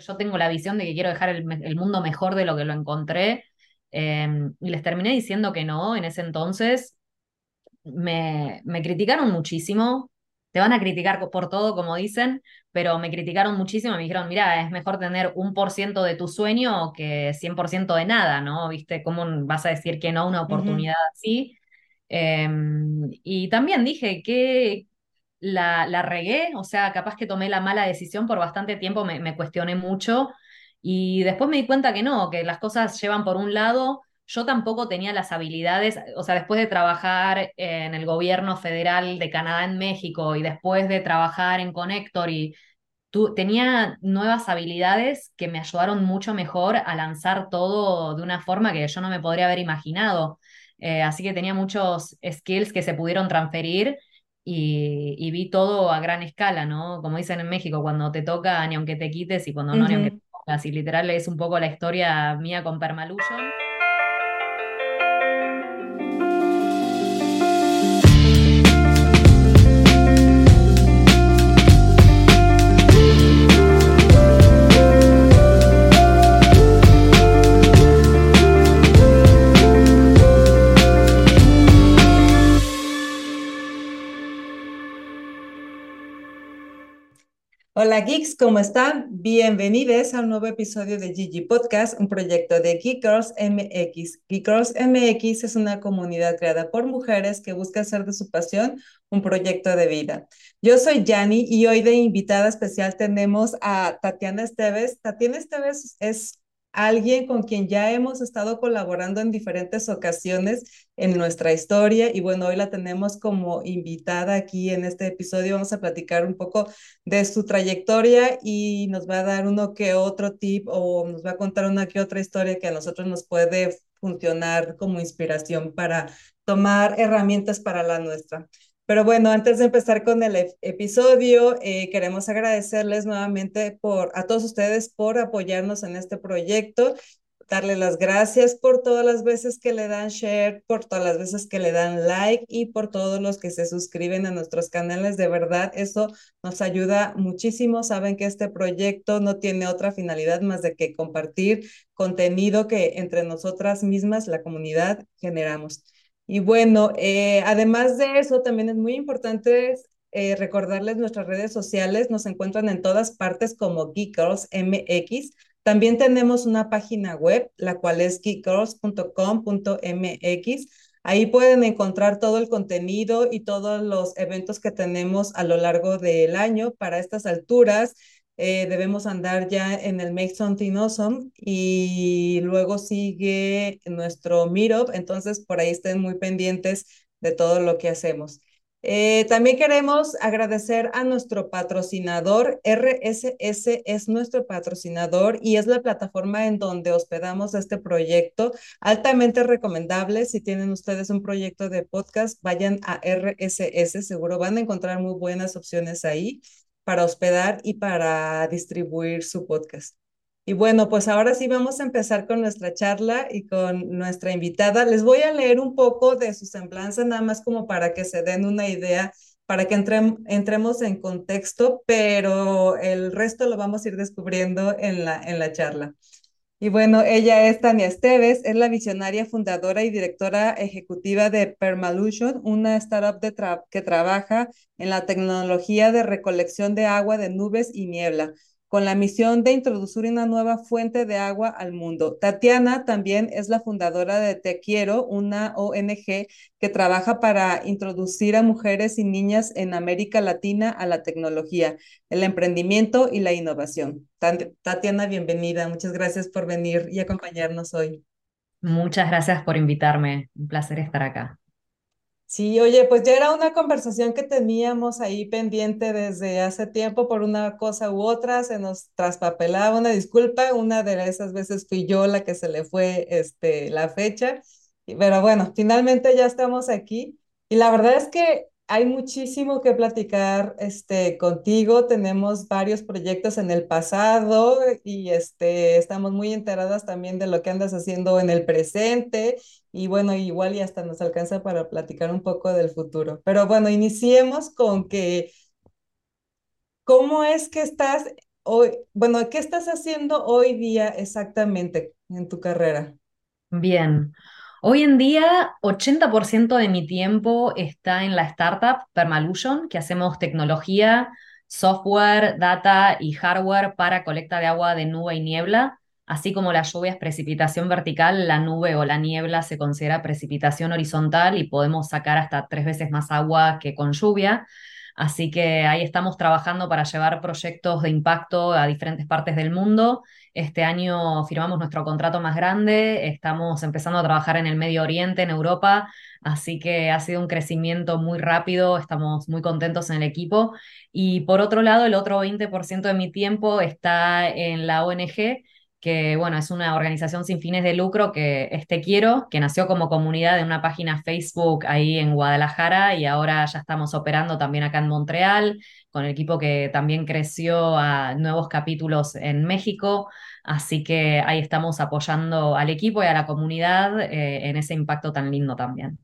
Yo tengo la visión de que quiero dejar el, el mundo mejor de lo que lo encontré eh, y les terminé diciendo que no en ese entonces. Me, me criticaron muchísimo, te van a criticar por todo, como dicen, pero me criticaron muchísimo, me dijeron, mira, es mejor tener un por ciento de tu sueño que 100% de nada, ¿no? ¿Viste? ¿Cómo vas a decir que no a una oportunidad así? Em, y también dije que la, regué, o sea, capaz que tomé la mala decisión por bastante tiempo, me, me cuestioné mucho y después me di cuenta que no, que las cosas llevan por un lado. Yo tampoco tenía las habilidades, o sea, después de trabajar en el gobierno federal de Canadá en México y después de trabajar en Connector y tú, tenía nuevas habilidades que me ayudaron mucho mejor a lanzar todo de una forma que yo no me podría haber imaginado. Eh, así que tenía muchos skills que se pudieron transferir y, y vi todo a gran escala, ¿no? Como dicen en México, cuando te toca ni aunque te quites y cuando no ni aunque te pongas. Y literal es un poco la historia mía con Permalusion. Hola geeks, ¿cómo están? Bienvenidos a un nuevo episodio de Gigi Podcast, un proyecto de Geek Girls MX. Geek Girls MX es una comunidad creada por mujeres que busca hacer de su pasión un proyecto de vida. Yo soy Yanni y hoy de invitada especial tenemos a Tatiana Esteves. Tatiana Esteves es alguien con quien ya hemos estado colaborando en diferentes ocasiones en nuestra historia y bueno, hoy la tenemos como invitada aquí en este episodio. Vamos a platicar un poco de su trayectoria y nos va a dar uno que otro tip o nos va a contar una que otra historia que a nosotros nos puede funcionar como inspiración para tomar herramientas para la nuestra. Pero bueno, antes de empezar con el episodio, eh, queremos agradecerles nuevamente por, a todos ustedes por apoyarnos en este proyecto, darle las gracias por todas las veces que le dan share, por todas las veces que le dan like y por todos los que se suscriben a nuestros canales. De verdad, eso nos ayuda muchísimo. Saben que este proyecto no tiene otra finalidad más de que compartir contenido que entre nosotras mismas, la comunidad, generamos. Y bueno, eh, además de eso, también es muy importante eh, recordarles nuestras redes sociales. Nos encuentran en todas partes como Geek Girls MX. También tenemos una página web, la cual es geekgirls.com.mx. Ahí pueden encontrar todo el contenido y todos los eventos que tenemos a lo largo del año. Para estas alturas, eh, debemos andar ya en el Make Something Awesome y luego sigue nuestro Meetup, entonces por ahí estén muy pendientes de todo lo que hacemos. Eh, también queremos agradecer a nuestro patrocinador. RSS es nuestro patrocinador y es la plataforma en donde hospedamos este proyecto. Altamente recomendable. Si tienen ustedes un proyecto de podcast, vayan a RSS. Seguro van a encontrar muy buenas opciones ahí para hospedar y para distribuir su podcast. Y bueno, pues ahora sí vamos a empezar con nuestra charla y con nuestra invitada. Les voy a leer un poco de su semblanza, nada más como para que se den una idea, para que entre, entremos en contexto, pero el resto lo vamos a ir descubriendo en la, en la charla. Y bueno, ella es Tania Esteves, es la visionaria fundadora y directora ejecutiva de Permalution, una startup de que trabaja en la tecnología de recolección de agua de nubes y niebla, con la misión de introducir una nueva fuente de agua al mundo. Tatiana también es la fundadora de Te Quiero, una ONG que trabaja para introducir a mujeres y niñas en América Latina a la tecnología, el emprendimiento y la innovación. Tatiana, bienvenida. Muchas gracias por venir y acompañarnos hoy. Muchas gracias por invitarme. Un placer estar acá. Sí, oye, pues ya era una conversación que teníamos ahí pendiente desde hace tiempo por una cosa u otra, se nos traspapelaba una disculpa, una de esas veces fui yo la que se le fue este, la fecha, pero bueno, finalmente ya estamos aquí y la verdad es que hay muchísimo que platicar este, contigo, tenemos varios proyectos en el pasado y este, estamos muy enteradas también de lo que andas haciendo en el presente y bueno, igual y hasta nos alcanza para platicar un poco del futuro. Pero bueno, iniciemos con que, ¿cómo es que estás hoy, bueno, ¿qué estás haciendo hoy día exactamente en tu carrera? Bien. Hoy en día, 80% de mi tiempo está en la startup Permalusion, que hacemos tecnología, software, data y hardware para colecta de agua de nube y niebla. Así como la lluvia es precipitación vertical, la nube o la niebla se considera precipitación horizontal y podemos sacar hasta tres veces más agua que con lluvia. Así que ahí estamos trabajando para llevar proyectos de impacto a diferentes partes del mundo. Este año firmamos nuestro contrato más grande, estamos empezando a trabajar en el Medio Oriente, en Europa, así que ha sido un crecimiento muy rápido, estamos muy contentos en el equipo. Y por otro lado, el otro 20% de mi tiempo está en la ONG que bueno, es una organización sin fines de lucro que es Te Quiero, que nació como comunidad de una página Facebook ahí en Guadalajara y ahora ya estamos operando también acá en Montreal, con el equipo que también creció a nuevos capítulos en México. Así que ahí estamos apoyando al equipo y a la comunidad eh, en ese impacto tan lindo también.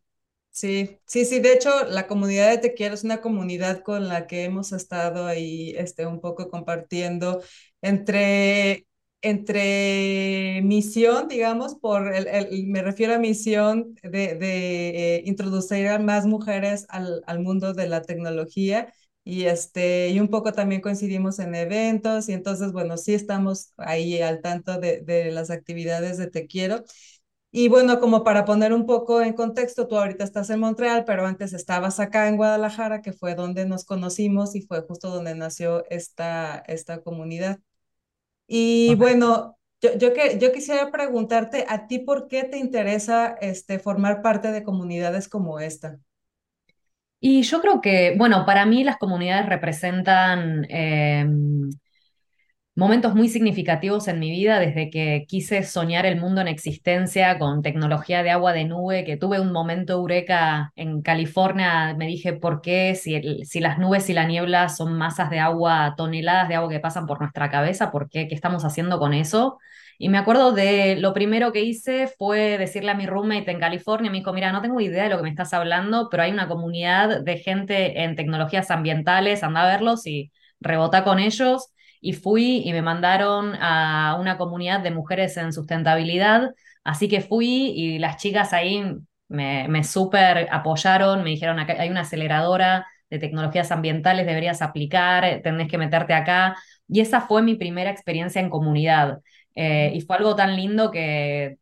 Sí, sí, sí, de hecho, la comunidad de Te Quiero es una comunidad con la que hemos estado ahí este, un poco compartiendo entre entre misión, digamos, por el, el, me refiero a misión de, de eh, introducir a más mujeres al, al, mundo de la tecnología y, este, y un poco también coincidimos en eventos y entonces, bueno, sí estamos ahí al tanto de, de las actividades de Te Quiero. Y bueno, como para poner un poco en contexto, tú ahorita estás en Montreal, pero antes estabas acá en Guadalajara, que fue donde nos conocimos y fue justo donde nació esta, esta comunidad. Y bueno, yo, yo, que, yo quisiera preguntarte a ti por qué te interesa este, formar parte de comunidades como esta. Y yo creo que, bueno, para mí las comunidades representan eh, momentos muy significativos en mi vida desde que quise soñar el mundo en existencia con tecnología de agua de nube, que tuve un momento eureka en California, me dije, ¿por qué si, si las nubes y la niebla son masas de agua, toneladas de agua que pasan por nuestra cabeza, ¿por qué? ¿Qué estamos haciendo con eso? Y me acuerdo de lo primero que hice fue decirle a mi roommate en California, me dijo, mira, no tengo idea de lo que me estás hablando, pero hay una comunidad de gente en tecnologías ambientales, anda a verlos y rebota con ellos y fui y me mandaron a una comunidad de mujeres en sustentabilidad, así que fui y las chicas ahí me, me súper apoyaron, me dijeron, hay una aceleradora de tecnologías ambientales, deberías aplicar, tenés que meterte acá. Y esa fue mi primera experiencia en comunidad. Eh, y fue algo tan lindo que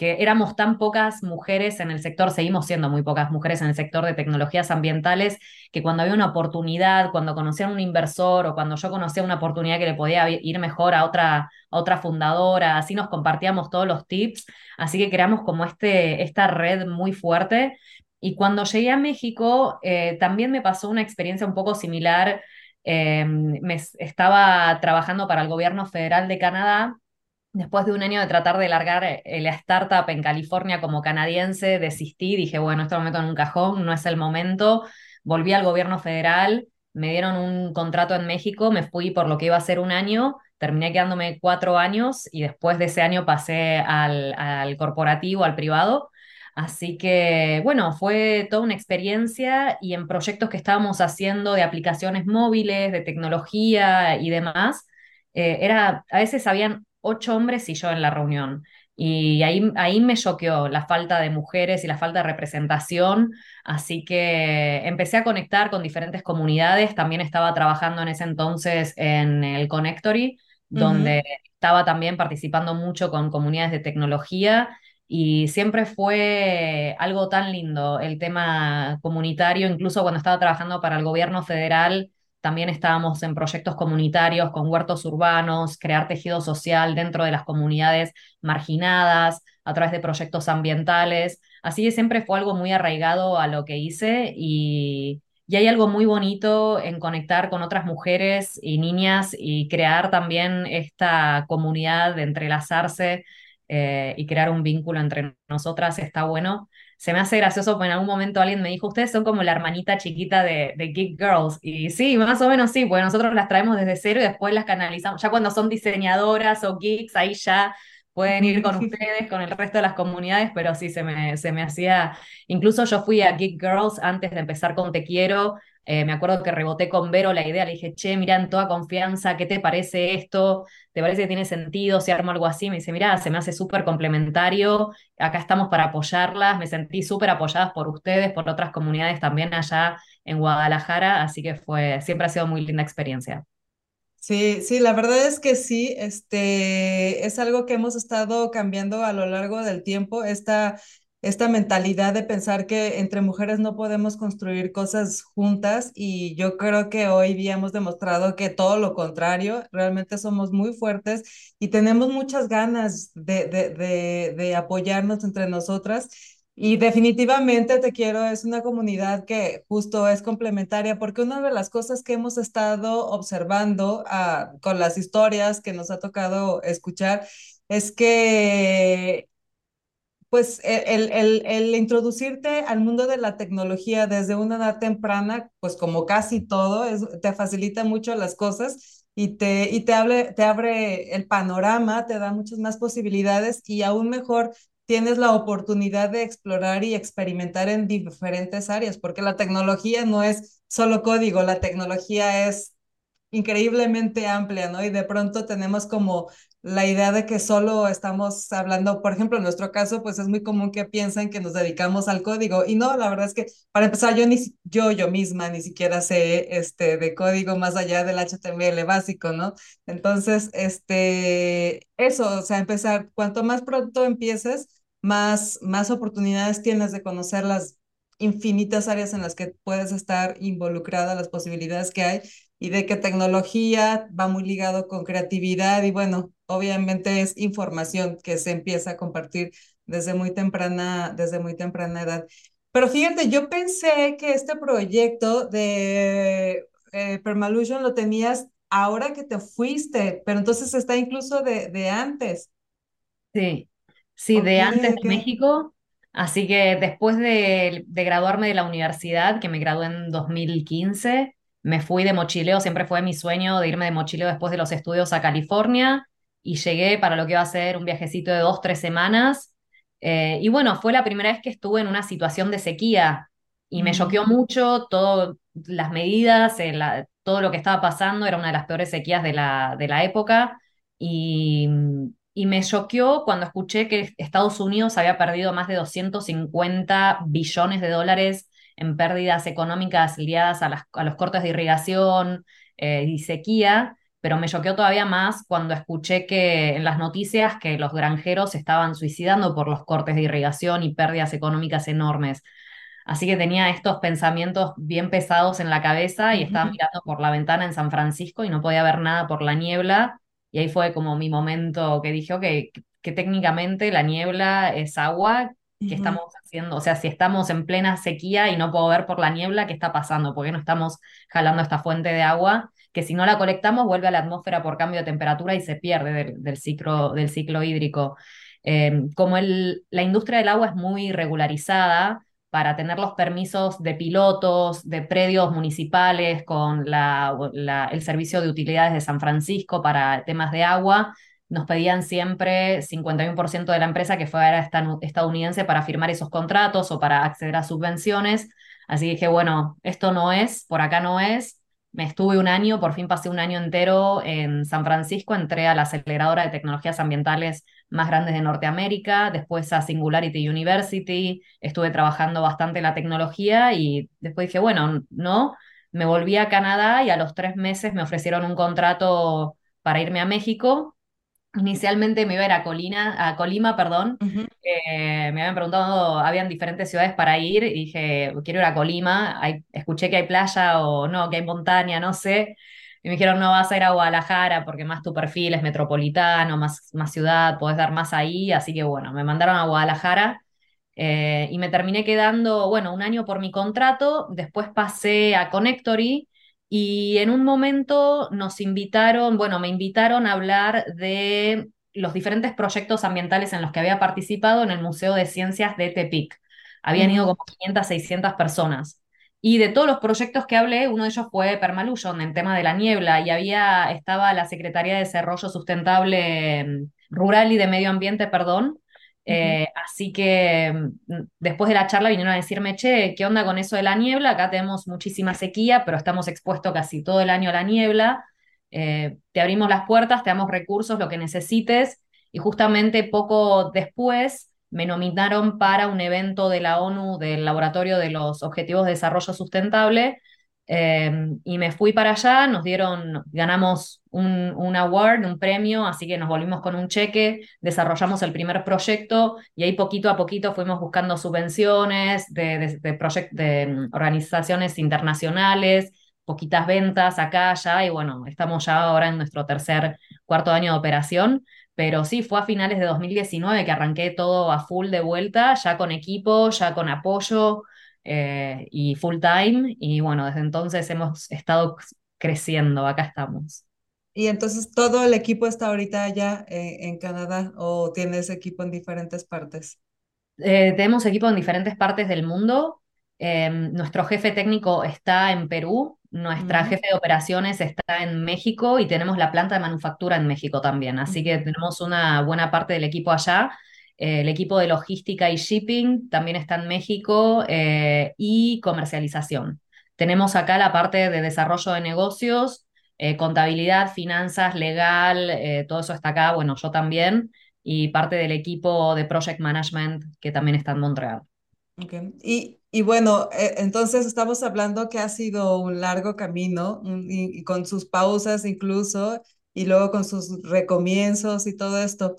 que éramos tan pocas mujeres en el sector, seguimos siendo muy pocas mujeres en el sector de tecnologías ambientales, que cuando había una oportunidad, cuando conocían un inversor o cuando yo conocía una oportunidad que le podía ir mejor a otra, otra fundadora, así nos compartíamos todos los tips, así que creamos como este, esta red muy fuerte. Y cuando llegué a México, eh, también me pasó una experiencia un poco similar. Eh, me estaba trabajando para el gobierno federal de Canadá Después de un año de tratar de largar eh, la startup en California como canadiense, desistí, dije, bueno, esto lo meto en un cajón, no es el momento. Volví al gobierno federal, me dieron un contrato en México, me fui por lo que iba a ser un año, terminé quedándome cuatro años y después de ese año pasé al, al corporativo, al privado. Así que, bueno, fue toda una experiencia y en proyectos que estábamos haciendo de aplicaciones móviles, de tecnología y demás, eh, era, a veces habían ocho hombres y yo en la reunión. Y ahí, ahí me choqueó la falta de mujeres y la falta de representación, así que empecé a conectar con diferentes comunidades. También estaba trabajando en ese entonces en el Connectory, donde uh -huh. estaba también participando mucho con comunidades de tecnología y siempre fue algo tan lindo el tema comunitario, incluso cuando estaba trabajando para el gobierno federal también estábamos en proyectos comunitarios con huertos urbanos, crear tejido social dentro de las comunidades marginadas, a través de proyectos ambientales. Así que siempre fue algo muy arraigado a lo que hice y, y hay algo muy bonito en conectar con otras mujeres y niñas y crear también esta comunidad de entrelazarse eh, y crear un vínculo entre nosotras está bueno se me hace gracioso porque en algún momento alguien me dijo, ustedes son como la hermanita chiquita de, de Geek Girls. Y sí, más o menos sí, porque nosotros las traemos desde cero y después las canalizamos. Ya cuando son diseñadoras o geeks, ahí ya pueden ir con ustedes, con el resto de las comunidades, pero sí, se me, se me hacía, incluso yo fui a Geek Girls antes de empezar con Te Quiero, Eh, me acuerdo que reboté con Vero la idea, le dije, che, mira, en toda confianza, ¿qué te parece esto? ¿Te parece que tiene sentido si armo algo así? Me dice, mira, se me hace súper complementario, acá estamos para apoyarlas, me sentí súper apoyadas por ustedes, por otras comunidades también allá en Guadalajara, así que fue, siempre ha sido muy linda experiencia. Sí, sí, la verdad es que sí, este es algo que hemos estado cambiando a lo largo del tiempo, esta, esta mentalidad de pensar que entre mujeres no podemos construir cosas juntas y yo creo que hoy día hemos demostrado que todo lo contrario, realmente somos muy fuertes y tenemos muchas ganas de, de, de, apoyarnos entre nosotras. Y definitivamente Te Quiero es una comunidad que justo es complementaria porque una de las cosas que hemos estado observando ah, con las historias que nos ha tocado escuchar es que pues el, el, el, introducirte al mundo de la tecnología desde una edad temprana, pues como casi todo, te facilita mucho las cosas y te, y te, abre, te abre el panorama, te da muchas más posibilidades y aún mejor tienes la oportunidad de explorar y experimentar en diferentes áreas, porque la tecnología no es solo código, la tecnología es increíblemente amplia, ¿no? Y de pronto tenemos como la idea de que solo estamos hablando, por ejemplo, en nuestro caso, pues es muy común que piensen que nos dedicamos al código. Y no, la verdad es que para empezar, yo, ni, yo, yo misma ni siquiera sé este, de código más allá del HTML básico, ¿no? Entonces, este, eso, o sea, empezar, cuanto más pronto empieces, más, más oportunidades tienes de conocer las infinitas áreas en las que puedes estar involucrada, las posibilidades que hay y de que tecnología va muy ligado con creatividad y bueno, obviamente es información que se empieza a compartir desde muy temprana, desde muy temprana edad. Pero fíjate, yo pensé que este proyecto de eh, Permalusion lo tenías ahora que te fuiste, pero entonces está incluso de, de antes. Sí, sí, de antes de. México. Así que después de, de graduarme de la universidad, que me gradué en 2015, me fui de mochileo, siempre fue mi sueño de irme de mochileo después de los estudios a California y llegué para lo que iba a ser un viajecito de dos, tres semanas. Eh, y bueno, fue la primera vez que estuve en una situación de sequía y me choqueó Mm, mucho todas las medidas, eh, la- todo lo que estaba pasando, era una de las peores sequías de la, de la época. Y, y me choqueó cuando escuché que Estados Unidos había perdido más de 250 billones de dólares en pérdidas económicas ligadas a, las- a los cortes de irrigación eh, y sequía, pero me choqueó todavía más cuando escuché que en las noticias que los granjeros se estaban suicidando por los cortes de irrigación y pérdidas económicas enormes. Así que tenía estos pensamientos bien pesados en la cabeza y estaba mirando por la ventana en San Francisco y no podía ver nada por la niebla. Y ahí fue como mi momento que dije, ok, que, que técnicamente la niebla es agua, que ujú. estamos haciendo? O sea, si estamos en plena sequía y no puedo ver por la niebla, ¿qué está pasando? ¿Por qué no estamos jalando esta fuente de agua? Que si no la colectamos vuelve a la atmósfera por cambio de temperatura y se pierde del, del ciclo, del ciclo hídrico. Eh, como el, la industria del agua es muy regularizada, para tener los permisos de pilotos, de predios municipales con la, la, el servicio de utilidades de San Francisco para temas de agua, nos pedían siempre 51% de la empresa que fuera estadounidense para firmar esos contratos o para acceder a subvenciones. Así que dije, bueno, esto no es, por acá no es. Me estuve un año, por fin pasé un año entero en San Francisco, entré a la aceleradora de tecnologías ambientales más grandes de Norteamérica, después a Singularity University, estuve trabajando bastante en la tecnología y después dije, bueno, no, me volví a Canadá y a los tres meses me ofrecieron un contrato para irme a México Inicialmente me iba a ir a Colina, a Colima, perdón. Eh, me habían preguntado, habían diferentes ciudades para ir y dije, quiero ir a Colima. Hay- escuché que hay playa o no, que hay montaña, no sé. Y me dijeron, no, vas a ir a Guadalajara porque más tu perfil es metropolitano, más, más ciudad, podés dar más ahí. Así que bueno, me mandaron a Guadalajara eh, y me terminé quedando, bueno, un año por mi contrato. Después pasé a Connectory y en un momento nos invitaron, bueno, me invitaron a hablar de los diferentes proyectos ambientales en los que había participado en el Museo de Ciencias de Tepic. Habían ido como 500, 600 personas. Y de todos los proyectos que hablé, uno de ellos fue Permalusion, en tema de la niebla, y había, estaba la Secretaría de Desarrollo Sustentable mm, Rural y de Medio Ambiente, perdón, Eh, así que mm, después de la charla vinieron a decirme, che, ¿qué onda con eso de la niebla? Acá tenemos muchísima sequía, pero estamos expuestos casi todo el año a la niebla. Eh, te abrimos las puertas, te damos recursos, lo que necesites. Y justamente poco después me nominaron para un evento de la ONU del Laboratorio de los Objetivos de Desarrollo Sustentable eh, y me fui para allá, nos dieron, ganamos un, un, award, un premio, así que nos volvimos con un cheque, desarrollamos el primer proyecto y ahí poquito a poquito fuimos buscando subvenciones de, de, de, de mm, organizaciones internacionales, poquitas ventas acá, allá, y bueno, estamos ya ahora en nuestro tercer, cuarto año de operación. Pero sí, fue a finales de 2019 que arranqué todo a full de vuelta, ya con equipo, ya con apoyo, eh, y full time. Y bueno, desde entonces hemos estado creciendo, acá estamos. ¿Y entonces todo el equipo está ahorita allá en, en Canadá o tienes equipo en diferentes partes? Eh, tenemos equipo en diferentes partes del mundo. Eh, nuestro jefe técnico está en Perú, nuestra uh -huh. jefe de operaciones está en México y tenemos la planta de manufactura en México también. Así que tenemos una buena parte del equipo allá. El equipo de logística y shipping también está en México eh, y comercialización. Tenemos acá la parte de desarrollo de negocios, eh, contabilidad, finanzas, legal, eh, todo eso está acá, bueno, yo también, y parte del equipo de project management que también está en Montreal. Okay. Y, y, bueno, entonces estamos hablando que ha sido un largo camino y con sus pausas incluso, y luego con sus recomienzos y todo esto.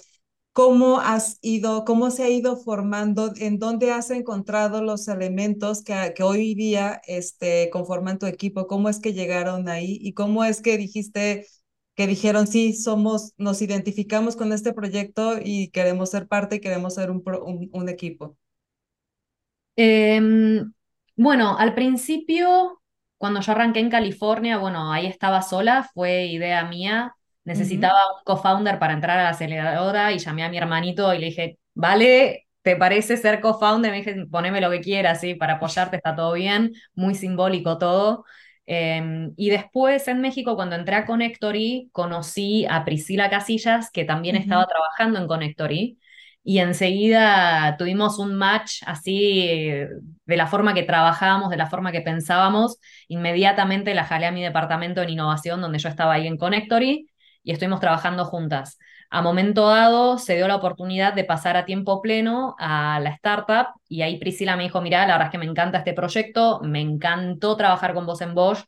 ¿Cómo has ido, cómo se ha ido formando, en dónde has encontrado los elementos que, que hoy día este, conforman tu equipo? ¿Cómo es que llegaron ahí? ¿Y cómo es que dijiste, que dijeron, sí, somos, nos identificamos con este proyecto y queremos ser parte y queremos ser un, un, equipo? Eh, bueno, al principio, cuando yo arranqué en California, bueno, ahí estaba sola, fue idea mía necesitaba uh -huh. un co-founder para entrar a la aceleradora y llamé a mi hermanito y le dije, vale, ¿te parece ser co-founder? Me dije, poneme lo que quieras, ¿sí? para apoyarte está todo bien, muy simbólico todo. Eh, y después en México, cuando entré a Connectory, conocí a Priscila Casillas, que también uh -huh. estaba trabajando en Connectory. Y enseguida tuvimos un match así de la forma que trabajábamos, de la forma que pensábamos. Inmediatamente la jalé a mi departamento en innovación, donde yo estaba ahí en Connectory, y estuvimos trabajando juntas. A momento dado se dio la oportunidad de pasar a tiempo pleno a la startup y ahí Priscila me dijo, mira, la verdad es que me encanta este proyecto, me encantó trabajar con vos en Bosch,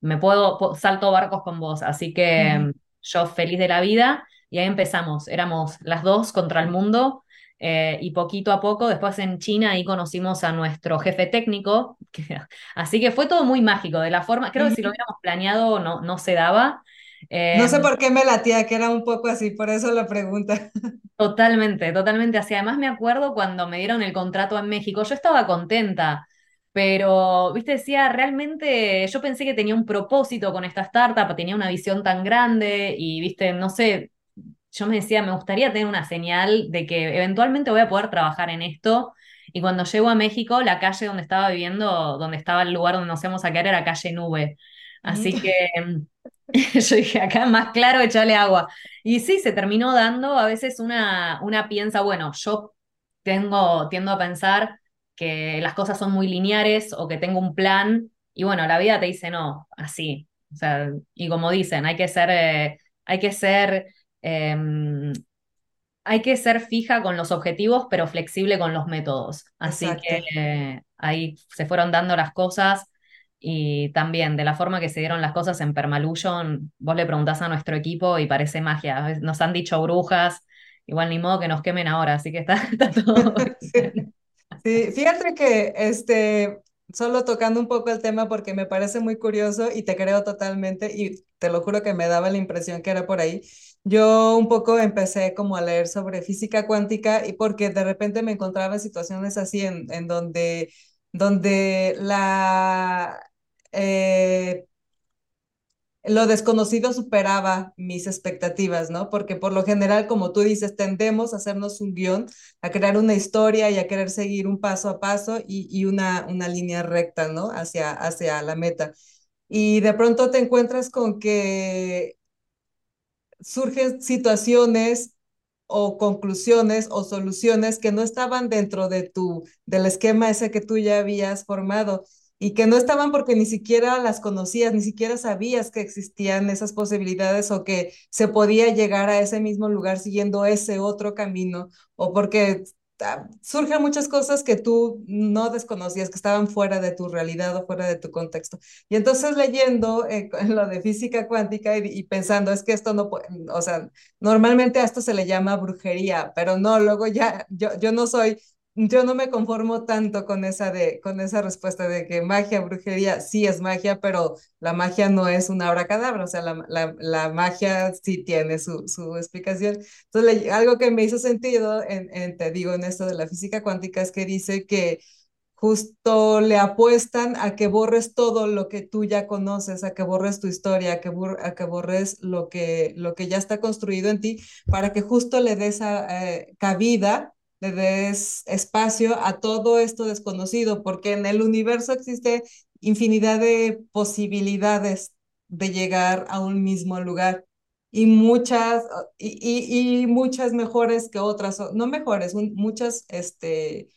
me puedo, salto barcos con vos, así que yo feliz de la vida y ahí empezamos, éramos las dos contra el mundo eh, y poquito a poco, después en China ahí conocimos a nuestro jefe técnico, que, así que fue todo muy mágico, de la forma, creo que si lo hubiéramos planeado no, no se daba, eh, no sé por qué me latía, que era un poco así, por eso la pregunta. Totalmente, totalmente así. Además me acuerdo cuando me dieron el contrato en México, yo estaba contenta, pero, viste, decía, realmente yo pensé que tenía un propósito con esta startup, tenía una visión tan grande y, viste, no sé, yo me decía, me gustaría tener una señal de que eventualmente voy a poder trabajar en esto. Y cuando llego a México, la calle donde estaba viviendo, donde estaba el lugar donde nos íbamos a quedar, era calle Nube. Así que Yo dije, acá más claro, echarle agua. Y sí, se terminó dando, a veces una, una piensa, bueno, yo tengo, tiendo a pensar que las cosas son muy lineares o que tengo un plan, y bueno, la vida te dice no, así. O sea, y como dicen, hay que ser, eh, hay que ser, eh, hay que ser fija con los objetivos, pero flexible con los métodos. Así Exacto. que eh, ahí se fueron dando las cosas y también de la forma que se dieron las cosas en Permalusion, vos le preguntás a nuestro equipo y parece magia. Nos han dicho brujas, igual ni modo que nos quemen ahora, así que está, está todo. sí. sí, fíjate que este, solo tocando un poco el tema porque me parece muy curioso y te creo totalmente y te lo juro que me daba la impresión que era por ahí. Yo un poco empecé como a leer sobre física cuántica y porque de repente me encontraba en situaciones así en, en donde donde la, eh, lo desconocido superaba mis expectativas, ¿no? Porque por lo general, como tú dices, tendemos a hacernos un guion, a crear una historia y a querer seguir un paso a paso y, una línea recta, ¿no? Hacia, hacia la meta. Y de pronto te encuentras con que surgen situaciones o conclusiones o soluciones que no estaban dentro de tu, del esquema ese que tú ya habías formado y que no estaban porque ni siquiera las conocías, ni siquiera sabías que existían esas posibilidades o que se podía llegar a ese mismo lugar siguiendo ese otro camino o porque surgen muchas cosas que tú no desconocías, que estaban fuera de tu realidad o fuera de tu contexto. Y entonces leyendo eh, lo de física cuántica y, y, pensando, es que esto no puede, o sea, normalmente a esto se le llama brujería, pero no, luego ya, yo, yo no soy yo no me conformo tanto con esa, de, con esa respuesta de que magia, brujería, sí es magia, pero la magia no es una abracadabra, o sea, la, la, la magia sí tiene su, su explicación. Entonces, algo que me hizo sentido, en, te digo, en esto de la física cuántica, es que dice que justo le apuestan a que borres todo lo que tú ya conoces, a que borres tu historia, a que, a que borres lo que, lo que ya está construido en ti, para que justo le des a, eh, cabida le des espacio a todo esto desconocido, porque en el universo existe infinidad de posibilidades de llegar a un mismo lugar y muchas y, y, y muchas mejores que otras, no mejores, muchas este,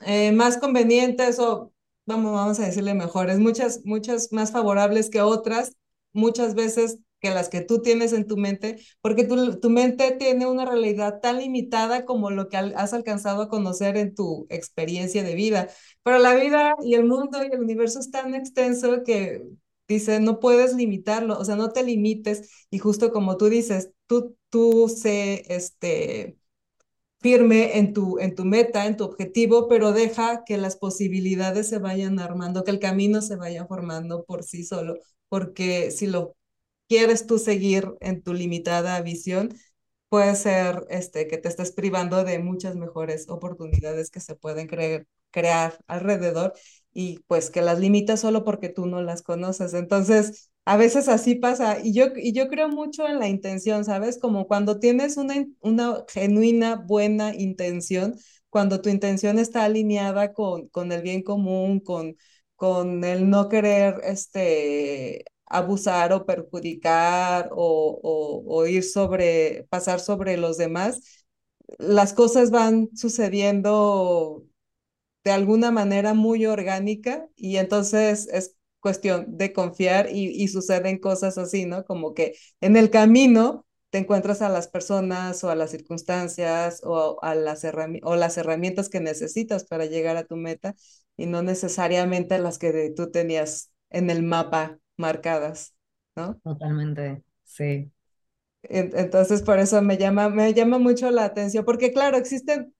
eh, más convenientes o vamos, vamos a decirle mejores, muchas, muchas más favorables que otras, muchas veces que las que tú tienes en tu mente, porque tu, tu mente tiene una realidad tan limitada como lo que has alcanzado a conocer en tu experiencia de vida. Pero la vida y el mundo y el universo es tan extenso que dice, no puedes limitarlo, o sea, no te limites y justo como tú dices, tú, tú sé, este, firme en tu, en tu meta, en tu objetivo, pero deja que las posibilidades se vayan armando, que el camino se vaya formando por sí solo, porque si lo quieres tú seguir en tu limitada visión, puede ser este, que te estés privando de muchas mejores oportunidades que se pueden crear alrededor y pues que las limitas solo porque tú no las conoces. Entonces, a veces así pasa y yo, y yo creo mucho en la intención, ¿sabes? Como cuando tienes una, una genuina buena intención, cuando tu intención está alineada con, con el bien común, con, con el no querer este, abusar o perjudicar o, o, ir sobre, pasar sobre los demás, las cosas van sucediendo de alguna manera muy orgánica y entonces es cuestión de confiar y, y suceden cosas así, ¿no? Como que en el camino te encuentras a las personas o a las circunstancias o a las, o las herramientas que necesitas para llegar a tu meta y no necesariamente las que tú tenías en el mapa marcadas, ¿no? Totalmente, sí. Entonces, por eso me llama, me llama mucho la atención, porque claro, existen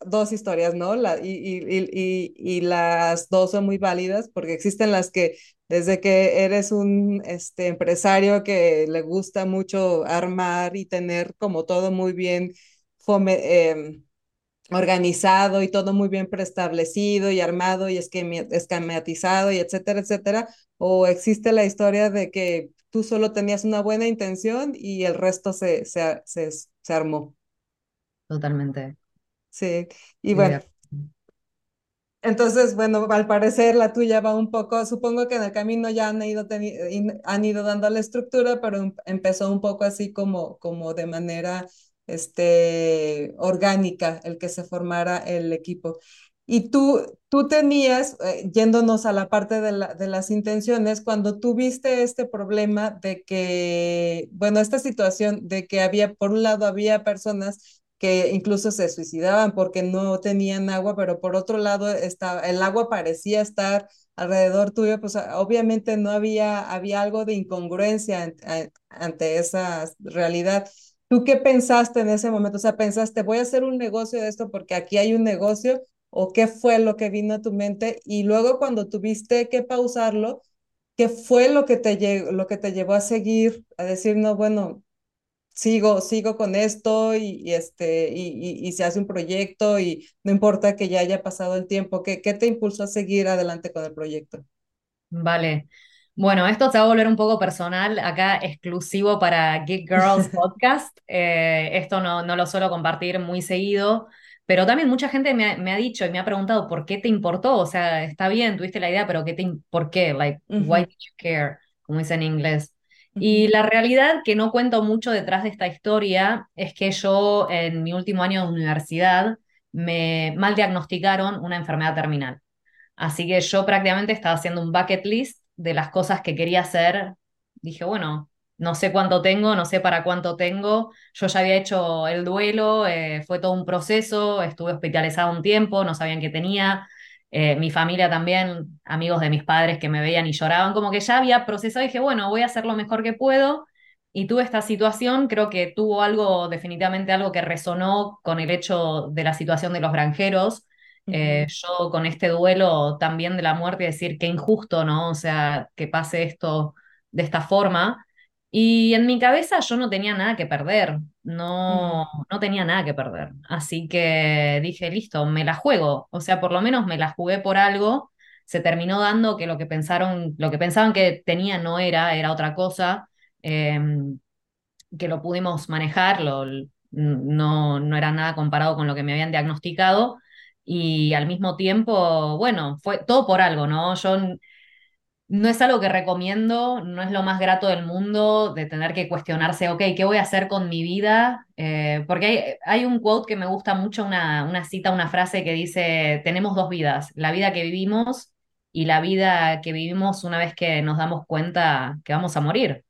dos historias, ¿no? La, y, y, y, y, las dos son muy válidas, porque existen las que desde que eres un este, empresario que le gusta mucho armar y tener como todo muy bien fome, eh, organizado y todo muy bien preestablecido y armado y esquematizado y etcétera, etcétera, o existe la historia de que tú solo tenías una buena intención y el resto se, se, se, se armó. Totalmente. Sí, y bueno. Entonces, bueno, al parecer la tuya va un poco, supongo que en el camino ya han ido, han ido dando la estructura, pero em, empezó un poco así como, como de manera este, orgánica el que se formara el equipo. Y tú, tú tenías, eh, yéndonos a la parte de, la, de las intenciones, cuando tuviste este problema de que, bueno, esta situación de que había, por un lado, había personas que incluso se suicidaban porque no tenían agua, pero por otro lado estaba, el agua parecía estar alrededor tuyo, pues obviamente no había, había algo de incongruencia ante esa realidad. ¿Tú qué pensaste en ese momento? O sea, pensaste, voy a hacer un negocio de esto porque aquí hay un negocio, o qué fue lo que vino a tu mente, y luego cuando tuviste que pausarlo, ¿qué fue lo que te, llevó a seguir, a decir, no, bueno, sigo, sigo con esto y, este, y, y, se hace un proyecto y no importa que ya haya pasado el tiempo, ¿qué, qué te impulsó a seguir adelante con el proyecto? Vale. Bueno, esto se va a volver un poco personal, acá exclusivo para Geek Girls Podcast. Eh, esto no, no, lo suelo compartir muy seguido, pero también mucha gente me ha, me ha, dicho y me ha preguntado por qué te importó. O sea, está bien, tuviste la idea, pero ¿qué te, ¿por qué? Like, uh -huh. why did you care? Como dice en inglés. Y la realidad que no cuento mucho detrás de esta historia es que yo en mi último año de universidad me mal diagnosticaron una enfermedad terminal. Así que yo prácticamente estaba haciendo un bucket list de las cosas que quería hacer. Dije, bueno, no sé cuánto tengo, no sé para cuánto tengo. Yo ya había hecho el duelo, eh, fue todo un proceso, estuve hospitalizado un tiempo, no sabían qué tenía. Eh, mi familia también, amigos de mis padres que me veían y lloraban, como que ya había procesado dije, bueno, voy a hacer lo mejor que puedo. Y tuve esta situación, creo que tuvo algo, definitivamente algo que resonó con el hecho de la situación de los granjeros. Eh, yo con este duelo también de la muerte, decir qué injusto, ¿no? O sea, que pase esto de esta forma. Y en mi cabeza yo no tenía nada que perder, no, ujú, no tenía nada que perder. Así que dije, listo, me la juego. O sea, por lo menos me la jugué por algo. Se terminó dando que lo que pensaron, lo que pensaban que tenía no era, era otra cosa, eh, que lo pudimos manejar, lo, no, no era nada comparado con lo que me habían diagnosticado. Y al mismo tiempo, bueno, fue todo por algo, ¿no? Yo no es algo que recomiendo, no es lo más grato del mundo de tener que cuestionarse, ok, ¿qué voy a hacer con mi vida? Eh, porque hay, hay un quote que me gusta mucho, una, una cita, una frase que dice, tenemos dos vidas, la vida que vivimos y la vida que vivimos una vez que nos damos cuenta que vamos a morir,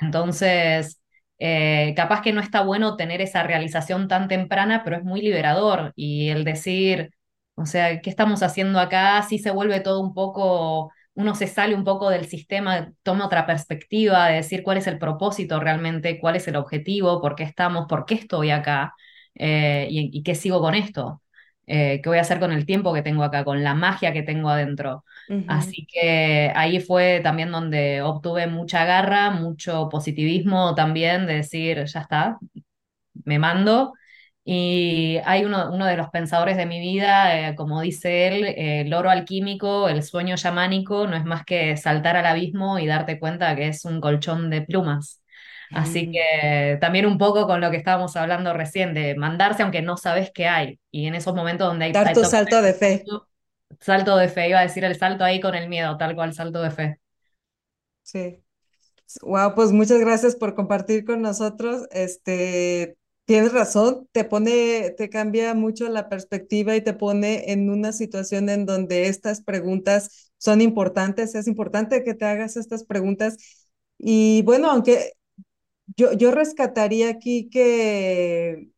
Entonces, eh, capaz que no está bueno tener esa realización tan temprana, pero es muy liberador y el decir, o sea, ¿qué estamos haciendo acá? Sí se vuelve todo un poco uno se sale un poco del sistema, toma otra perspectiva de decir cuál es el propósito realmente, cuál es el objetivo, por qué estamos, por qué estoy acá eh, y, qué sigo con esto, eh, qué voy a hacer con el tiempo que tengo acá, con la magia que tengo adentro. Así que ahí fue también donde obtuve mucha garra, mucho positivismo también de decir, ya está, me mando. Y hay uno, uno de los pensadores de mi vida, eh, como dice él, eh, el oro alquímico, el sueño yamánico, no es más que saltar al abismo y darte cuenta que es un colchón de plumas. Así Mm. que también un poco con lo que estábamos hablando recién, de mandarse aunque no sabes qué hay. Y en esos momentos donde hay, Dar tu salto de fe. Salto de fe, iba a decir el salto ahí con el miedo, tal cual salto de fe. Sí. Wow, pues muchas gracias por compartir con nosotros. Este, tienes razón, te pone, te cambia mucho la perspectiva y te pone en una situación en donde estas preguntas son importantes. Es importante que te hagas estas preguntas. Y bueno, aunque yo, yo rescataría aquí que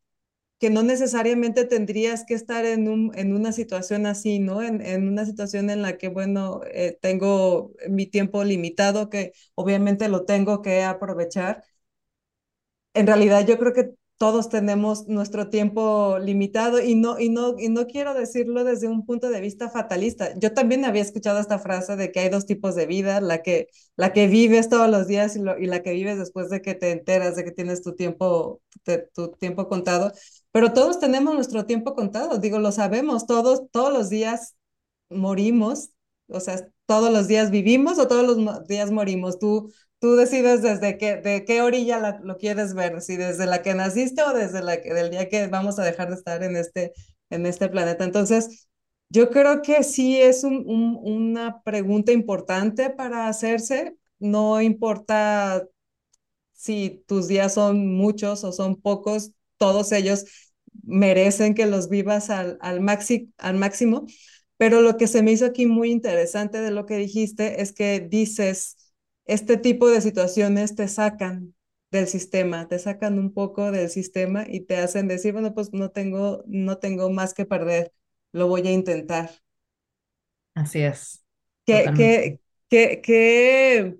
que no necesariamente tendrías que estar en, un, en una situación así, ¿no? En, en una situación en la que, bueno, eh, tengo mi tiempo limitado, que obviamente lo tengo que aprovechar. En realidad yo creo que todos tenemos nuestro tiempo limitado y no, y no, y no quiero decirlo desde un punto de vista fatalista. Yo también había escuchado esta frase de que hay dos tipos de vida, la que, la que vives todos los días y, lo, y la que vives después de que te enteras de que tienes tu tiempo, te, tu tiempo contado. Pero todos tenemos nuestro tiempo contado, digo, lo sabemos, todos, todos los días morimos, o sea, todos los días vivimos o todos los días morimos. Tú, tú decides desde qué, de qué orilla la, lo quieres ver, si desde la que naciste o desde la que, del día que vamos a dejar de estar en este, en este planeta. Entonces, yo creo que sí es un, una pregunta importante para hacerse. No importa si tus días son muchos o son pocos, todos ellos merecen que los vivas al, al, maxi, al máximo. Pero lo que se me hizo aquí muy interesante de lo que dijiste es que dices, este tipo de situaciones te sacan del sistema, te sacan un poco del sistema y te hacen decir, bueno, pues no tengo, no tengo más que perder, lo voy a intentar. Así es, Qué, qué, qué, qué,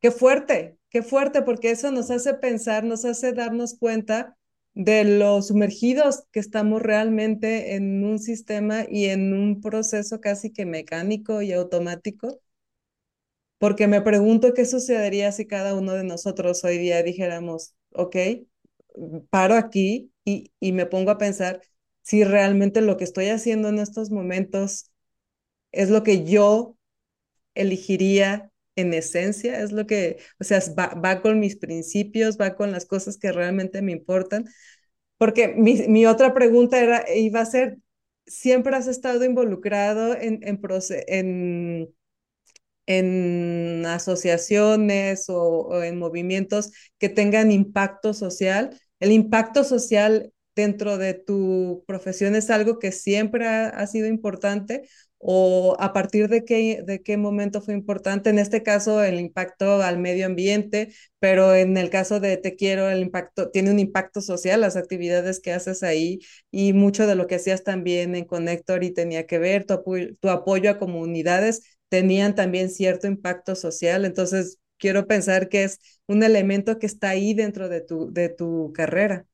qué fuerte, qué fuerte, porque eso nos hace pensar, nos hace darnos cuenta de lo sumergidos que estamos realmente en un sistema y en un proceso casi que mecánico y automático. Porque me pregunto qué sucedería si cada uno de nosotros hoy día dijéramos, ok, paro aquí y, y me pongo a pensar si realmente lo que estoy haciendo en estos momentos es lo que yo elegiría en esencia, es lo que, o sea, va, va con mis principios, va con las cosas que realmente me importan. Porque mi, mi otra pregunta era, iba a ser, ¿siempre has estado involucrado en, en, en en asociaciones o, o en movimientos que tengan impacto social. El impacto social dentro de tu profesión es algo que siempre ha, ha sido importante o a partir de qué, de qué momento fue importante, en este caso el impacto al medio ambiente, pero en el caso de Te Quiero, el impacto tiene un impacto social, las actividades que haces ahí y mucho de lo que hacías también en Connector y tenía que ver, tu, tu apoyo a comunidades tenían también cierto impacto social, entonces quiero pensar que es un elemento que está ahí dentro de tu, de tu carrera.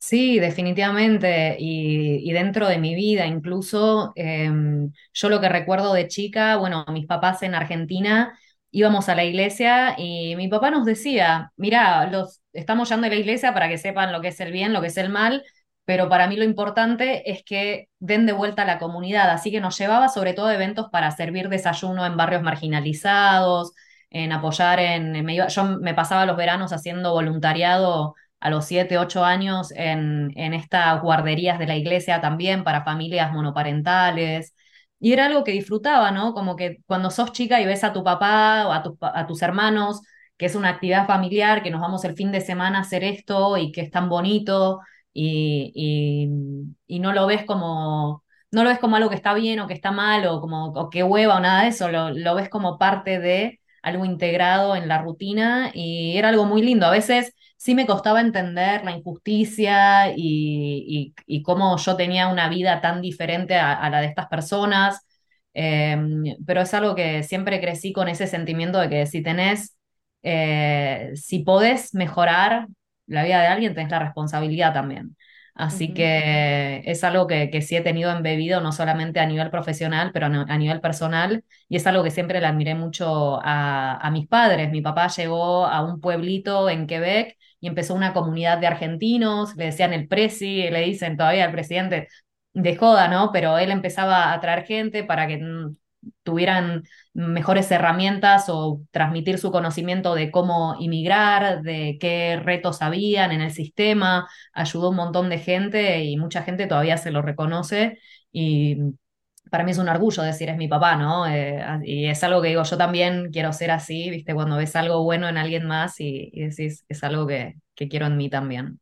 Sí, definitivamente. Y, y dentro de mi vida, incluso, em, yo lo que recuerdo de chica, bueno, mis papás en Argentina íbamos a la iglesia y mi papá nos decía, mira, los estamos yendo a la iglesia para que sepan lo que es el bien, lo que es el mal, pero para mí lo importante es que den de vuelta a la comunidad. Así que nos llevaba sobre todo a eventos para servir desayuno en barrios marginalizados, en apoyar en, me iba- yo me pasaba los veranos haciendo voluntariado a los 7 8 años en, en estas guarderías de la iglesia también para familias monoparentales. Y era algo que disfrutaba, ¿no? Como que cuando sos chica y ves a tu papá o a, pa- a tus hermanos, que es una actividad familiar, que nos vamos el fin de semana a hacer esto y que es tan bonito y, y, y no lo ves como, no lo ves como algo que está bien o que está mal o como o que hueva o nada de eso, lo, lo ves como parte de algo integrado en la rutina y era algo muy lindo. A veces sí me costaba entender la injusticia y, cómo yo tenía una vida tan diferente a, la de estas personas, eh, pero es algo que siempre crecí con ese sentimiento de que si tenés, eh, si podés mejorar la vida de alguien, tenés la responsabilidad también. Así que es algo que, que sí he tenido embebido, no solamente a nivel profesional, pero a nivel personal, y es algo que siempre le admiré mucho a, a mis padres. Mi papá llegó a un pueblito en Quebec y empezó una comunidad de argentinos, le decían el presi, le dicen todavía al presidente de joda, ¿no? Pero él empezaba a traer gente para que mm, tuvieran mejores herramientas o transmitir su conocimiento de cómo inmigrar, de qué retos habían en el sistema, ayudó un montón de gente y mucha gente todavía se lo reconoce y para mí es un orgullo decir es mi papá, ¿no? Eh, y es algo que digo, yo también quiero ser así, ¿viste? Cuando ves algo bueno en alguien más y, y decís, es algo que, que quiero en mí también.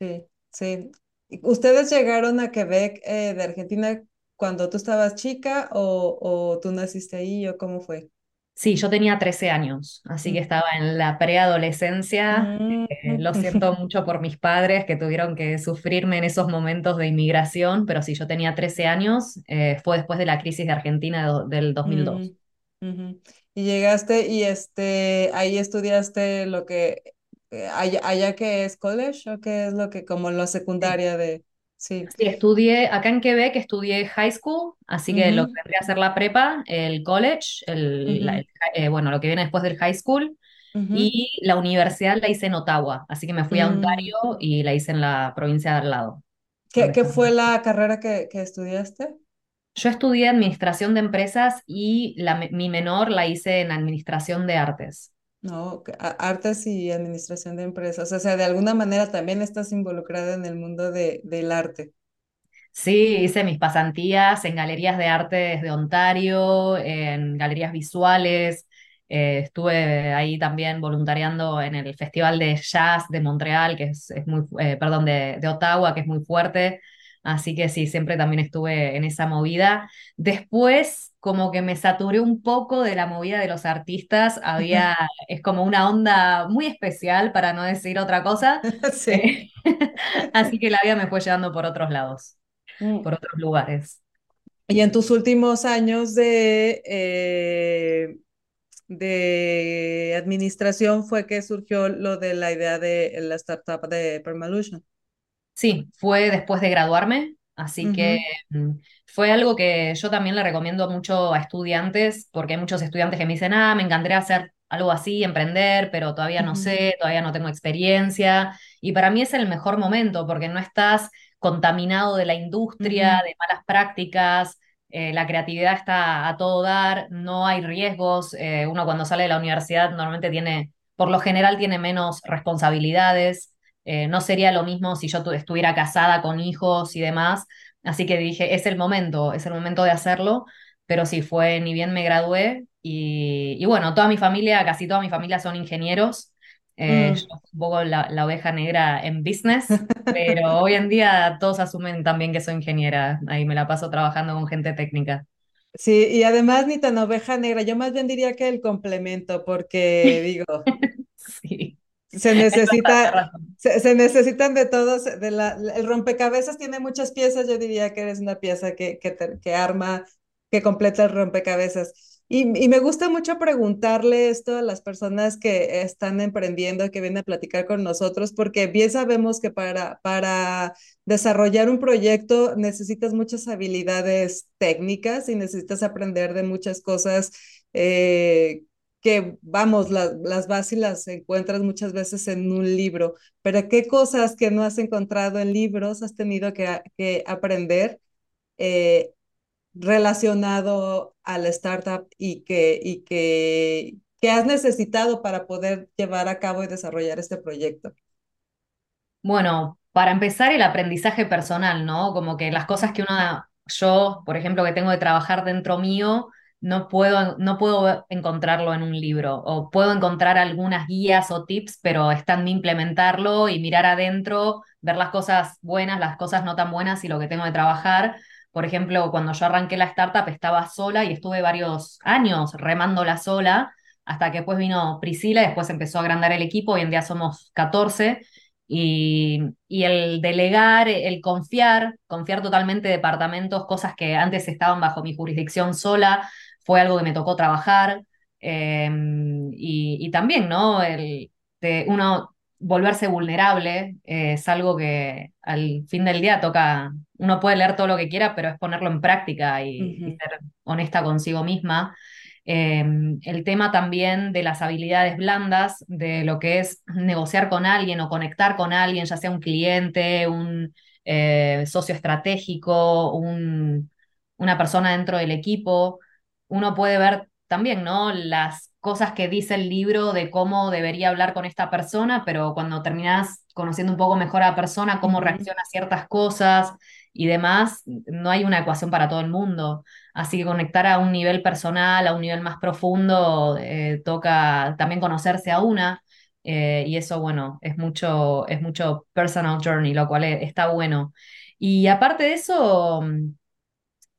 Sí, sí. ¿Y ¿Ustedes llegaron a Quebec eh, de Argentina cuando tú estabas chica o, o tú naciste ahí o cómo fue? Sí, yo tenía 13 años, así que Mm. estaba en la preadolescencia. Mm. Eh, lo siento mucho por mis padres que tuvieron que sufrirme en esos momentos de inmigración, pero sí, yo tenía 13 años, eh, fue después de la crisis de Argentina del 2002. Mm, ujú. Y llegaste y este, ahí estudiaste lo que, eh, allá, allá que es college o qué es lo que, como la secundaria de, sí. Sí, estudié acá en Quebec, estudié high school, así que lo que vendría a ser la prepa, el college, el, la- ujú, el- eh, bueno, lo que viene después del high school, y la universidad la hice en Ottawa, así que me fui a Mm. Ontario y la hice en la provincia de al lado, ¿Qué, qué fue la carrera que, que estudiaste? Yo estudié administración de empresas y la, mi menor la hice en administración de artes. No, artes y administración de empresas. O sea, de alguna manera también estás involucrada en el mundo de, del arte. Sí, hice mis pasantías en galerías de artes de Ontario, en galerías visuales. eh, estuve ahí también voluntariando en el Festival de Jazz de Montreal, que es, es muy, eh, perdón, de, de Ottawa, que es muy fuerte. Así que sí, siempre también estuve en esa movida. Después, como que me saturé un poco de la movida de los artistas. Había, es como una onda muy especial, para no decir otra cosa. Sí. eh, Así que la vida me fue llevando por otros lados Mm. por otros lugares. Y en tus últimos años de, eh, de administración fue que surgió lo de la idea de la startup de Permalution. Sí, fue después de graduarme, así que mm, fue algo que yo también le recomiendo mucho a estudiantes, porque hay muchos estudiantes que me dicen, ah, me encantaría hacer algo así, emprender, pero todavía no sé, todavía no tengo experiencia. Y para mí es el mejor momento, porque no estás contaminado de la industria, de malas prácticas. eh, la creatividad está a todo dar, no hay riesgos. eh, uno cuando sale de la universidad normalmente tiene, por lo general, tiene menos responsabilidades. Eh, no sería lo mismo si yo tu- estuviera casada con hijos y demás. Así que dije, es el momento, es el momento de hacerlo. pero sí, fue ni bien me gradué y, y bueno, toda mi familia, casi toda mi familia son ingenieros. Eh, yo Mm. soy un poco la, la oveja negra en business, pero hoy en día todos asumen también que soy ingeniera. Ahí me la paso trabajando con gente técnica. Sí, y además ni tan oveja negra, yo más bien diría que el complemento, porque digo, Sí, se necesita, se, se necesitan de todos, de la, el rompecabezas tiene muchas piezas, yo diría que eres una pieza que, que, te- que arma, que completa el rompecabezas. Y, y me gusta mucho preguntarle esto a las personas que están emprendiendo, que vienen a platicar con nosotros, porque bien sabemos que para, para desarrollar un proyecto necesitas muchas habilidades técnicas y necesitas aprender de muchas cosas eh, que, vamos, la- las vas y las encuentras muchas veces en un libro, pero ¿qué cosas que no has encontrado en libros has tenido que, que aprender eh, relacionado a la startup y que, y que, que has necesitado para poder llevar a cabo y desarrollar este proyecto? Bueno, para empezar, el aprendizaje personal, ¿no? Como que las cosas que uno, yo, por ejemplo, que tengo que trabajar dentro mío, no puedo, no puedo encontrarlo en un libro. O puedo encontrar algunas guías o tips, pero está en mí implementarlo y mirar adentro, ver las cosas buenas, las cosas no tan buenas y lo que tengo que trabajar. Por ejemplo, cuando yo arranqué la startup estaba sola y estuve varios años remándola sola, hasta que después vino Priscila y después empezó a agrandar el equipo. Hoy en día somos 14 y, y el delegar, el confiar, confiar totalmente departamentos, cosas que antes estaban bajo mi jurisdicción sola, fue algo que me tocó trabajar. Eh, y, y también, ¿no? El de uno volverse vulnerable eh, es algo que al fin del día toca, uno puede leer todo lo que quiera, pero es ponerlo en práctica y, ser honesta consigo misma. Eh, el tema también de las habilidades blandas, de lo que es negociar con alguien o conectar con alguien, ya sea un cliente, un eh, socio estratégico, un- una persona dentro del equipo. Uno puede ver también, ¿no? Las cosas que dice el libro de cómo debería hablar con esta persona, pero cuando terminas conociendo un poco mejor a la persona, cómo reacciona a ciertas cosas y demás, no hay una ecuación para todo el mundo. Así que conectar a un nivel personal, a un nivel más profundo, eh, toca también conocerse a una. eh, y eso, bueno, es mucho, es mucho personal journey, lo cual e- está bueno. Y aparte de eso, mm,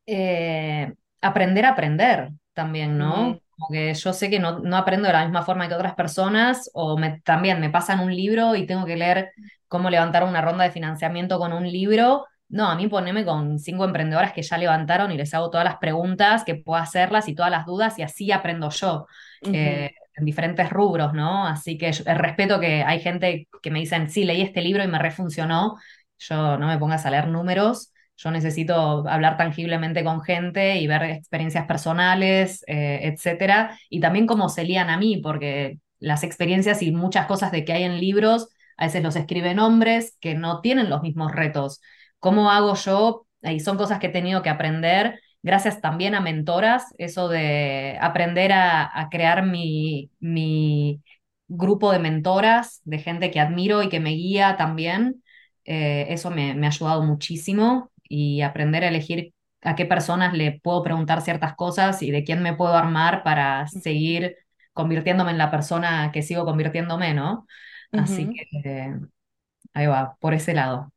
eh, aprender a aprender también, ¿no? Como que yo sé que no, no aprendo de la misma forma que otras personas, o me, también me pasan un libro y tengo que leer cómo levantar una ronda de financiamiento con un libro. No, a mí poneme con cinco emprendedoras que ya levantaron y les hago todas las preguntas que puedo hacerlas y todas las dudas y así aprendo yo. eh, en diferentes rubros, ¿no? Así que yo- el respeto que hay gente que me dicen, sí, leí este libro y me refuncionó. Yo no me pongas a leer números yo necesito hablar tangiblemente con gente y ver experiencias personales, eh, etcétera, y también cómo se lían a mí, porque las experiencias y muchas cosas de que hay en libros, a veces los escriben hombres que no tienen los mismos retos. ¿Cómo hago yo? Y son cosas que he tenido que aprender gracias también a mentoras, eso de aprender a, crear mi, mi grupo de mentoras, de gente que admiro y que me guía también. Eh, eso me ha ayudado muchísimo y aprender a elegir a qué personas le puedo preguntar ciertas cosas y de quién me puedo armar para seguir convirtiéndome en la persona que sigo convirtiéndome, ¿no? Así ujú. que eh, ahí va, por ese lado.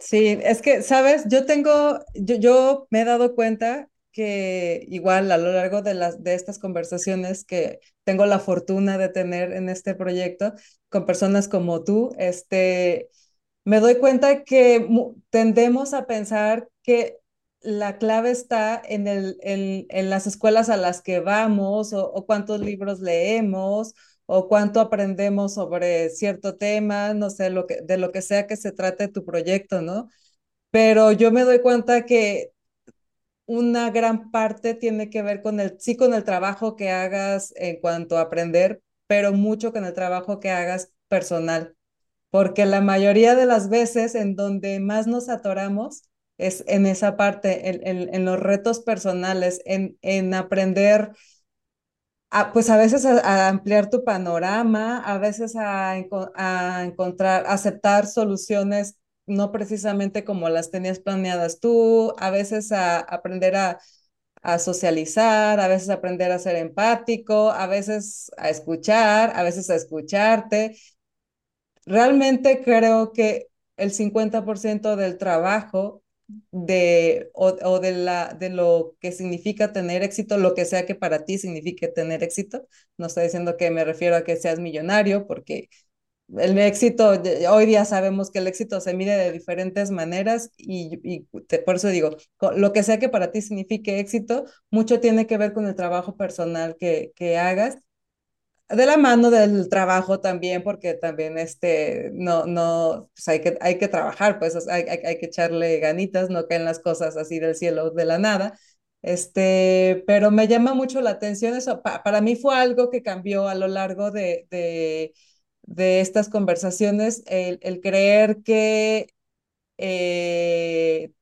Sí, es que, sabes, yo tengo, yo, yo me he dado cuenta que igual a lo largo de las de estas conversaciones que tengo la fortuna de tener en este proyecto con personas como tú, este, me doy cuenta que tendemos a pensar que la clave está en el, en, las escuelas a las que vamos o, o cuántos libros leemos o cuánto aprendemos sobre cierto tema, no sé, lo que, de lo que sea que se trate tu proyecto, ¿no? Pero yo me doy cuenta que una gran parte tiene que ver con el, sí, con el trabajo que hagas en cuanto a aprender, pero mucho con el trabajo que hagas personal, porque la mayoría de las veces en donde más nos atoramos es en esa parte, en, en, en los retos personales, en, en aprender a, pues a veces a, ampliar tu panorama, a veces a, a encontrar, aceptar soluciones no precisamente como las tenías planeadas tú, a veces a aprender a, a socializar, a veces aprender a ser empático, a veces a escuchar, a veces a escucharte. Realmente creo que el 50% del trabajo de, o, de, la, de lo que significa tener éxito, lo que sea que para ti signifique tener éxito. No estoy diciendo que me refiero a que seas millonario, porque el éxito, hoy día sabemos que el éxito se mide de diferentes maneras y, por eso digo, lo que sea que para ti signifique éxito, mucho tiene que ver con el trabajo personal que, que hagas de la mano del trabajo también, porque también este, no, no, pues hay que, hay que trabajar, pues hay, hay, que echarle ganitas, no caen las cosas así del cielo de la nada. Este, pero me llama mucho la atención eso. Pa para mí fue algo que cambió a lo largo de, de, de estas conversaciones, el, el creer que eh,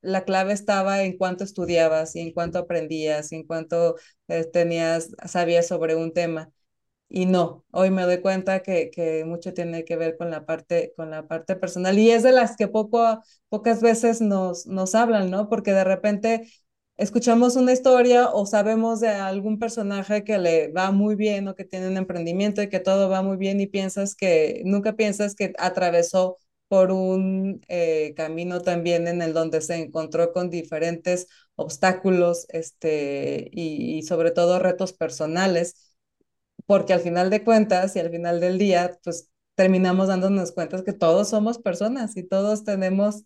la clave estaba en cuánto estudiabas y en cuánto aprendías y en cuánto eh, tenías, sabías sobre un tema. Y no, hoy me doy cuenta que, que mucho tiene que ver con la parte, con la parte personal y es de las que poco, pocas veces nos, nos hablan, ¿no? Porque de repente escuchamos una historia o sabemos de algún personaje que le va muy bien o que tiene un emprendimiento y que todo va muy bien y piensas que, nunca piensas que atravesó por un eh, camino también en el donde se encontró con diferentes obstáculos este, y, y sobre todo retos personales porque al final de cuentas y al final del día, pues terminamos dándonos cuenta que todos somos personas y todos tenemos,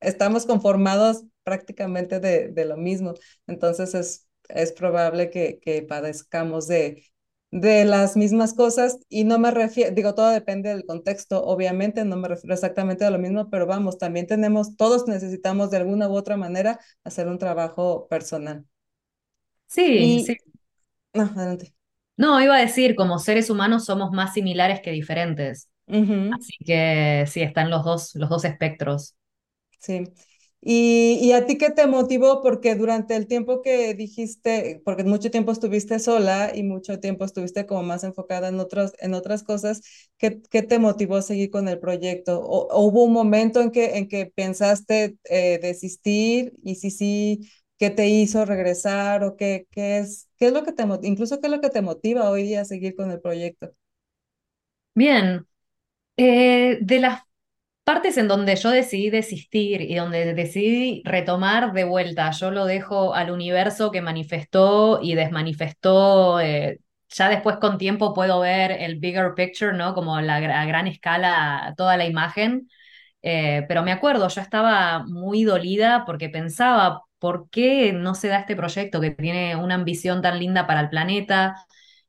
estamos conformados prácticamente de, de lo mismo. Entonces es, es probable que, que padezcamos de, de las mismas cosas y no me refiero, digo, todo depende del contexto, obviamente, no me refiero exactamente a lo mismo, pero vamos, también tenemos, todos necesitamos de alguna u otra manera hacer un trabajo personal. Sí, sí. No, adelante. No, iba a decir, como seres humanos somos más similares que diferentes. Uh -huh. Así que sí, están los dos, los dos espectros. Sí. ¿Y, ¿Y, a ti qué te motivó? Porque durante el tiempo que dijiste, porque mucho tiempo estuviste sola y mucho tiempo estuviste como más enfocada en, otros, en otras cosas, ¿qué, ¿qué, te motivó a seguir con el proyecto? ¿O, o hubo un momento en que, en que pensaste eh, desistir? Y si sí, ¿qué te hizo regresar? ¿O qué, qué, es, qué es lo que te incluso qué es lo que te motiva hoy día a seguir con el proyecto? Bien, eh, de las partes en donde yo decidí desistir y donde decidí retomar de vuelta, yo lo dejo al universo que manifestó y desmanifestó. Eh, ya después con tiempo puedo ver el bigger picture, ¿no? Como la, a gran escala, toda la imagen. Eh, pero me acuerdo, yo estaba muy dolida porque pensaba, ¿por qué no se da este proyecto que tiene una ambición tan linda para el planeta?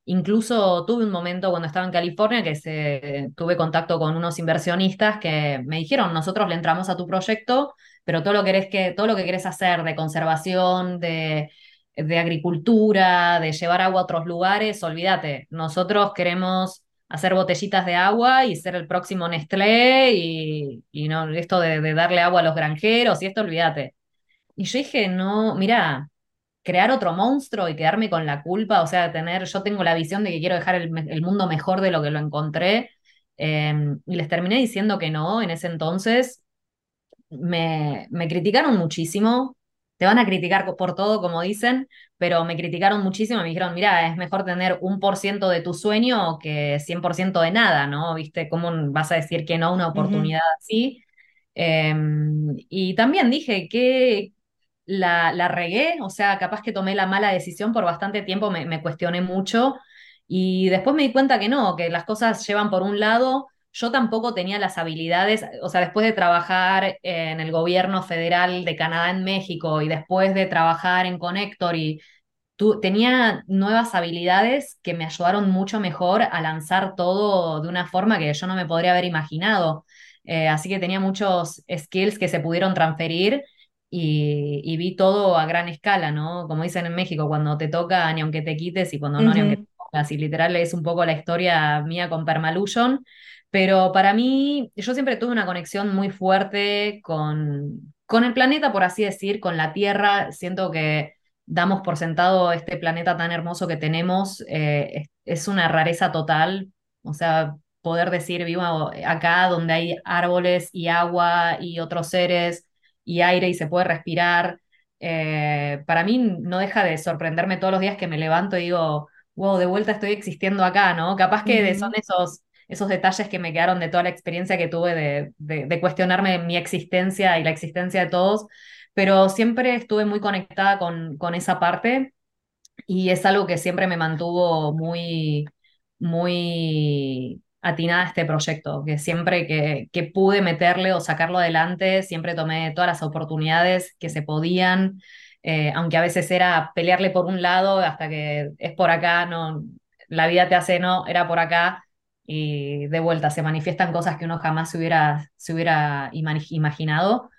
Incluso tuve un momento cuando estaba en California que se, tuve contacto con unos inversionistas que me dijeron, nosotros le entramos a tu proyecto, pero todo lo que que, querés hacer de conservación, de, agricultura, de llevar agua a otros lugares, olvídate, nosotros queremos hacer botellitas de agua y ser el próximo Nestlé y, no, esto de darle agua a los granjeros y esto, olvídate. Y yo dije, no, mira, crear otro monstruo y quedarme con la culpa, o sea, tener, yo tengo la visión de que quiero dejar el, el mundo mejor de lo que lo encontré, eh, y les terminé diciendo que no, en ese entonces me, me criticaron muchísimo, te van a criticar por todo, como dicen, pero me criticaron muchísimo, me dijeron, mira, es mejor tener un por ciento de tu sueño que 100% de nada, ¿no? ¿Viste? ¿Cómo vas a decir que no a una Uh -huh. oportunidad así? Eh, y también dije que, la, regué, o sea, capaz que tomé la mala decisión por bastante tiempo, me, me, cuestioné mucho y después me di cuenta que no, que las cosas llevan por un lado. Yo tampoco tenía las habilidades, o sea, después de trabajar en el gobierno federal de Canadá en México y después de trabajar en Connector y tu, tenía nuevas habilidades que me ayudaron mucho mejor a lanzar todo de una forma que yo no me podría haber imaginado. Eh, así que tenía muchos skills que se pudieron transferir y, y, vi todo a gran escala, ¿no? Como dicen en México, cuando te toca ni aunque te quites y cuando Uh no ni aunque -huh. te pongas. Y literal es un poco la historia mía con Permalusion. Pero para mí, yo siempre tuve una conexión muy fuerte con, con el planeta, por así decir, con la Tierra. Siento que damos por sentado este planeta tan hermoso que tenemos. Eh, es una rareza total. O sea, poder decir vivo acá donde hay árboles y agua y otros seres y aire y se puede respirar. eh, para mí no deja de sorprenderme todos los días que me levanto y digo, wow, de vuelta estoy existiendo acá, ¿no? Capaz que son esos, esos detalles que me quedaron de toda la experiencia que tuve de, de, de cuestionarme mi existencia y la existencia de todos, pero siempre estuve muy conectada con, con esa parte y es algo que siempre me mantuvo muy, muy atinada a este proyecto, que siempre que, que pude meterle o sacarlo adelante, siempre tomé todas las oportunidades que se podían, eh, aunque a veces era pelearle por un lado hasta que es por acá, no, la vida te hace no, era por acá. Y de vuelta, se manifiestan cosas que uno jamás se hubiera, se hubiera imagi- imaginado.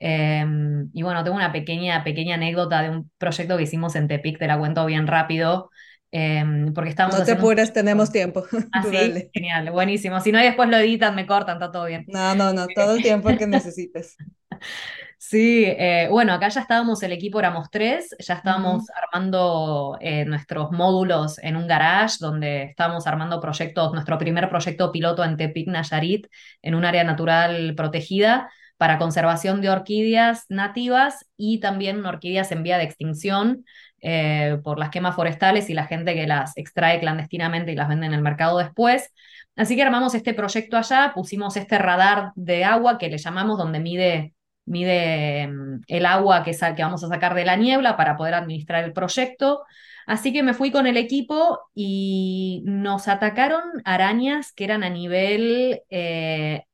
Eh, y bueno, tengo una pequeña, pequeña anécdota de un proyecto que hicimos en Tepic, te la cuento bien rápido, eh, porque estábamos No te haciendo un apures, tenemos tiempo. Así, dale. genial, buenísimo. Si no, después lo editan, me cortan, está todo bien. No, no, no, todo el tiempo que necesites. Sí, eh, bueno, acá ya estábamos, el equipo éramos tres, ya estábamos Ujú. armando eh, nuestros módulos en un garage donde estábamos armando proyectos, nuestro primer proyecto piloto en Tepic Nayarit, en un área natural protegida para conservación de orquídeas nativas y también orquídeas en vía de extinción eh, por las quemas forestales y la gente que las extrae clandestinamente y las vende en el mercado después. Así que armamos este proyecto allá, pusimos este radar de agua que le llamamos donde mide mide mm, el agua que, que vamos a sacar de la niebla para poder administrar el proyecto. Así que me fui con el equipo y nos atacaron arañas que eran a nivel, eh,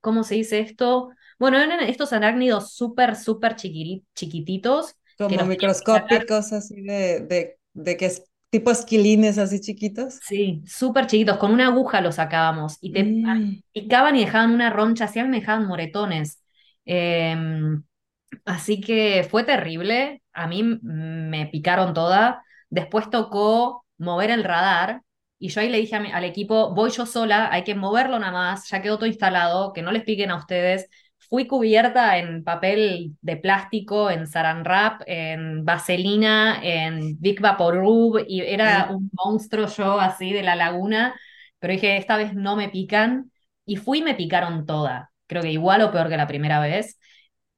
¿cómo se dice esto? Bueno, eran estos arácnidos súper, súper chiquititos Como microscópicos, así de, de, de que es tipo esquilines así chiquitos. sí, súper chiquitos, con una aguja los sacábamos y te Mm, picaban y dejaban una roncha, así me dejaban moretones. Em, Así que fue terrible, a mí me picaron toda, después tocó mover el radar y yo ahí le dije a mi- al equipo, voy yo sola, hay que moverlo nada más, ya quedó todo instalado, que no les piquen a ustedes. Fui cubierta en papel de plástico, en Saran Wrap, en vaselina, en Big Vaporub y era sí. un monstruo yo así de la laguna, pero dije, esta vez no me pican y fui y me picaron toda, creo que igual o peor que la primera vez.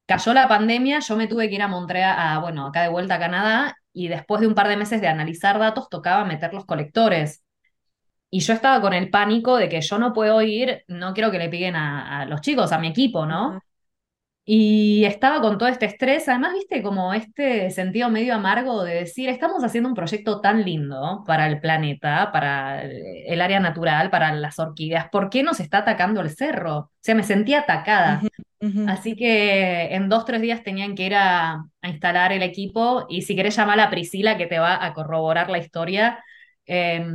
Cayó la pandemia, yo me tuve que ir a Montreal, a, bueno, acá de vuelta a Canadá, y después de un par de meses de analizar datos, tocaba meter los colectores. Y yo estaba con el pánico de que yo no puedo ir, no quiero que le piguen a, a los chicos, a mi equipo, ¿no? Y estaba con todo este estrés, además, viste, como este sentido medio amargo de decir, estamos haciendo un proyecto tan lindo para el planeta, para el área natural, para las orquídeas, ¿por qué nos está atacando el cerro? O sea, me sentía atacada. Así que en dos, tres días tenían que ir a, a instalar el equipo y si querés llamar a Priscila que te va a corroborar la historia. Eh,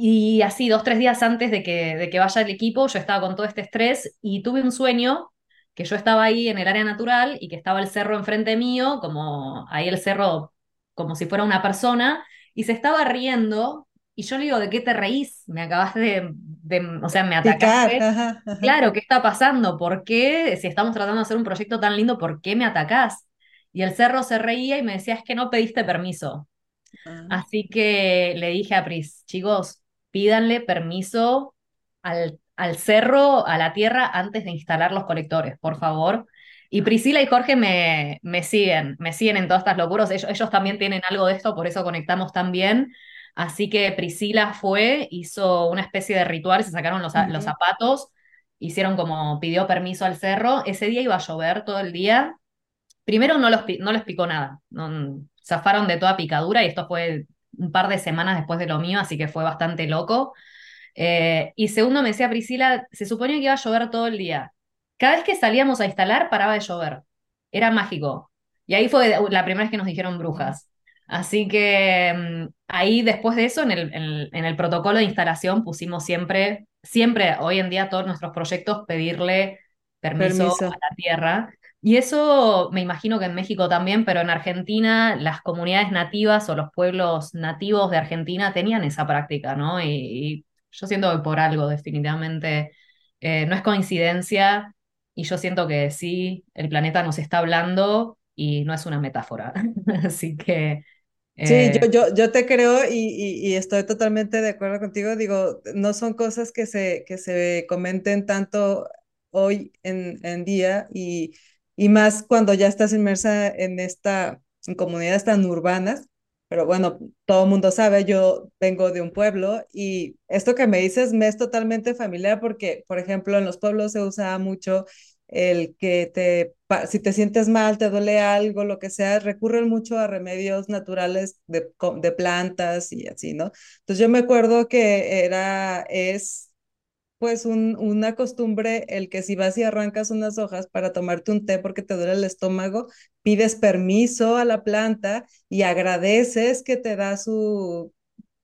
y así, dos, tres días antes de que, de que vaya el equipo, yo estaba con todo este estrés y tuve un sueño que yo estaba ahí en el área natural y que estaba el cerro enfrente mío, como ahí el cerro, como si fuera una persona, y se estaba riendo. Y yo le digo, ¿de qué te reís? Me acabas de, de- o sea, me Picar, atacaste. ajá, ajá. Claro, ¿qué está pasando? ¿Por qué, si estamos tratando de hacer un proyecto tan lindo, ¿por qué me atacás? Y el cerro se reía y me decía, es que no pediste permiso. Ah, Así que le dije a Pris, chicos, pídanle permiso al, al cerro, a la tierra, antes de instalar los colectores, por favor. Y Priscila y Jorge me, me siguen, me siguen en todas estas locuras. Ellos, ellos también tienen algo de esto, por eso conectamos tan bien. Así que Priscila fue, hizo una especie de ritual, se sacaron los, los zapatos, hicieron como pidió permiso al cerro. Ese día iba a llover todo el día. Primero no, los, no les picó nada, no, zafaron de toda picadura y esto fue un par de semanas después de lo mío, así que fue bastante loco. Eh, y segundo, me decía Priscila, se suponía que iba a llover todo el día. Cada vez que salíamos a instalar, paraba de llover. Era mágico. Y ahí fue la primera vez que nos dijeron brujas. Así que mm, ahí después de eso, en el, en el- en el protocolo de instalación pusimos siempre, siempre, hoy en día, todos nuestros proyectos, pedirle permiso a la tierra. Y eso me imagino que en México también, pero en Argentina las comunidades nativas o los pueblos nativos de Argentina tenían esa práctica, ¿no? Y, yo siento que por algo, definitivamente, eh, no es coincidencia y yo siento que sí, el planeta nos está hablando y no es una metáfora. Así que, Sí, eh, yo, yo, yo te creo y, y- y estoy totalmente de acuerdo contigo. Digo, no son cosas que se, que se comenten tanto hoy en, en día y, y más cuando ya estás inmersa en esta, en comunidades tan urbanas. Pero bueno, todo el mundo sabe, yo vengo de un pueblo y esto que me dices me es totalmente familiar porque, por ejemplo, en los pueblos se usa mucho el que te, si te sientes mal, te duele algo, lo que sea, recurren mucho a remedios naturales de, de plantas y así, ¿no? Entonces yo me acuerdo que era, es pues un, una costumbre el que si vas y arrancas unas hojas para tomarte un té porque te duele el estómago, pides permiso a la planta y agradeces que te da su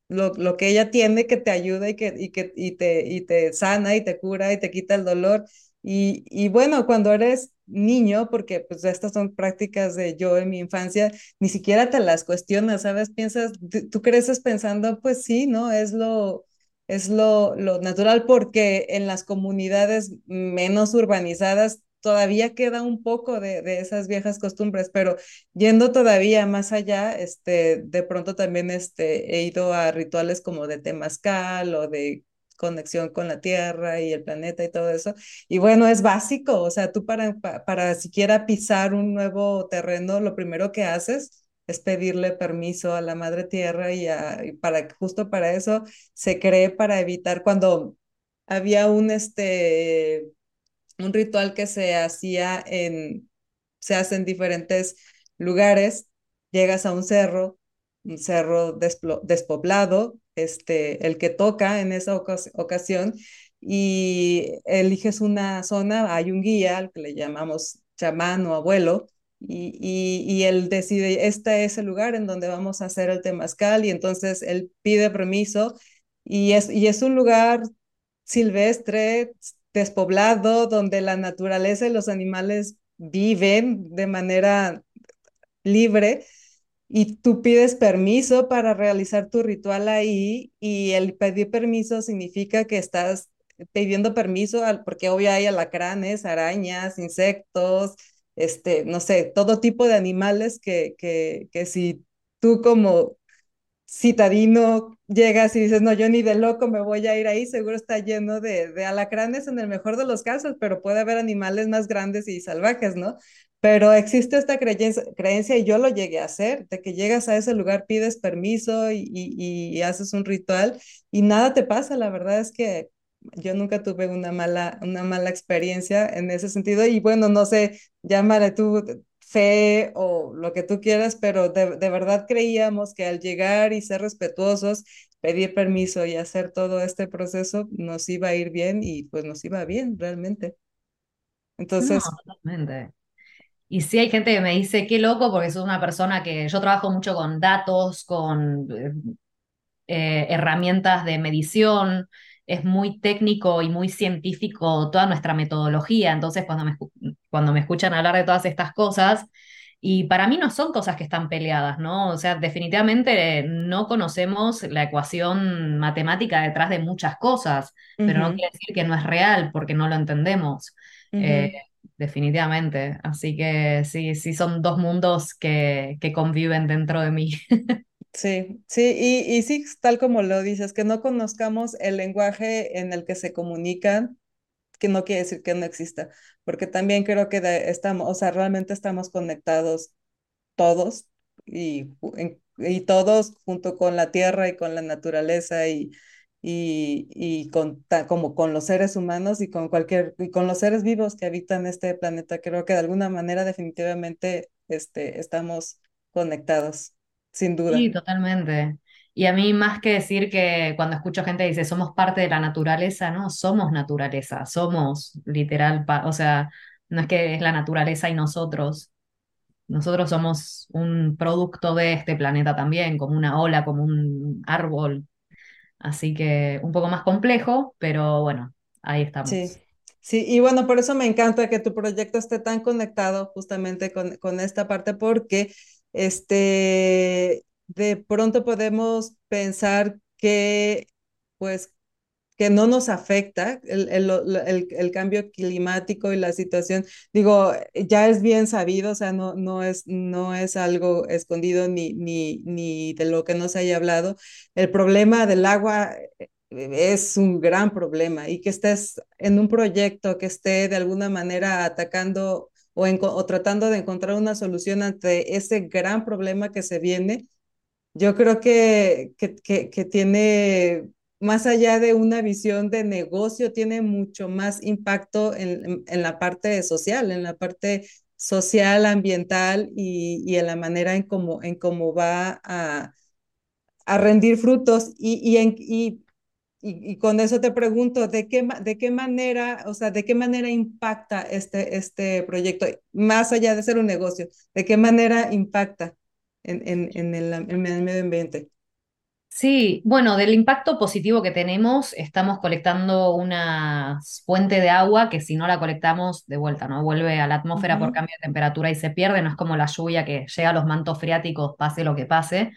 lo, lo que ella tiene que te ayuda y que, y que y te, y te sana y te cura y te quita el dolor. Y, y bueno, cuando eres niño, porque pues estas son prácticas de yo en mi infancia, ni siquiera te las cuestionas, ¿sabes? Piensas, tú creces pensando, pues sí, ¿no? Es lo, es lo, lo natural porque en las comunidades menos urbanizadas todavía queda un poco de, de, esas viejas costumbres, pero yendo todavía más allá, este, de pronto también este, he ido a rituales como de temazcal o de conexión con la tierra y el planeta y todo eso. Y bueno, es básico, o sea, tú para, para, siquiera pisar un nuevo terreno, lo primero que haces es pedirle permiso a la madre tierra y, a, para justo para eso se cree para evitar cuando había un este un ritual que se hacía en se hace en diferentes lugares, llegas a un cerro, un cerro despoblado, este el que toca en esa ocasión y eliges una zona, hay un guía al que le llamamos chamán o abuelo y, y, y, él decide, este es el lugar en donde vamos a hacer el temazcal y entonces él pide permiso y es, y es un lugar silvestre, despoblado, donde la naturaleza y los animales viven de manera libre y tú pides permiso para realizar tu ritual ahí y el pedir permiso significa que estás pidiendo permiso al, porque obvio hay alacranes, arañas, insectos, este, no sé, todo tipo de animales que, que, que si tú como citadino llegas y dices, no, yo ni de loco me voy a ir ahí, seguro está lleno de, de alacranes en el mejor de los casos, pero puede haber animales más grandes y salvajes, ¿no? Pero existe esta creencia, creencia y yo lo llegué a hacer, de que llegas a ese lugar, pides permiso y, y, y haces un ritual y nada te pasa. La verdad es que yo nunca tuve una mala, una mala experiencia en ese sentido y bueno, no sé, llámale tú fe o lo que tú quieras, pero de, de, verdad creíamos que al llegar y ser respetuosos, pedir permiso y hacer todo este proceso nos iba a ir bien y pues nos iba bien realmente. Entonces... No. Y sí hay gente que me dice, qué loco, porque sos una persona que yo trabajo mucho con datos, con eh, herramientas de medición, es muy técnico y muy científico toda nuestra metodología, entonces cuando me, cuando me escuchan hablar de todas estas cosas, y para mí no son cosas que están peleadas, ¿no? O sea, definitivamente no conocemos la ecuación matemática detrás de muchas cosas, uh -huh. pero no quiere decir que no es real porque no lo entendemos. Uh -huh. eh, definitivamente. Así que sí, sí son dos mundos que, que conviven dentro de mí. Sí, sí, y, y sí, tal como lo dices, que no conozcamos el lenguaje en el que se comunican, que no quiere decir que no exista, porque también creo que estamos, o sea, realmente estamos conectados todos y, y todos junto con la tierra y con la naturaleza y, y, y con, como con los seres humanos y con cualquier, y con los seres vivos que habitan este planeta, creo que de alguna manera definitivamente este, estamos conectados sin duda. Sí, totalmente. Y a mí más que decir que cuando escucho gente dice somos parte de la naturaleza, no, somos naturaleza, somos literal, o sea, no es que es la naturaleza y nosotros, nosotros somos un producto de este planeta también, como una ola, como un árbol. Así que un poco más complejo, pero bueno, ahí estamos. Sí. Sí, y bueno, por eso me encanta que tu proyecto esté tan conectado justamente con, con esta parte, porque este, de pronto podemos pensar que, pues, que no nos afecta el, el, el, el, cambio climático y la situación. Digo, ya es bien sabido, o sea, no, no, es, no es algo escondido ni, ni, ni de lo que no se haya hablado. El problema del agua es un gran problema y que estés en un proyecto que esté de alguna manera atacando o, tratando de encontrar una solución ante ese gran problema que se viene, yo creo que, que, que, que tiene más allá de una visión de negocio, tiene mucho más impacto en, en, la parte social, en la parte social, ambiental y, y en la manera en cómo, en cómo va a, a rendir frutos. Y, y, en, y, y, con eso te pregunto, ¿de qué, ¿de qué manera, o sea, de qué manera impacta este, este proyecto, más allá de ser un negocio, de qué manera impacta en, en, en, el, en el medio ambiente? Sí, bueno, del impacto positivo que tenemos, estamos colectando una fuente de agua que si no la colectamos de vuelta, ¿no? Vuelve a la atmósfera uh -huh. por cambio de temperatura y se pierde, no es como la lluvia que llega a los mantos freáticos, pase lo que pase.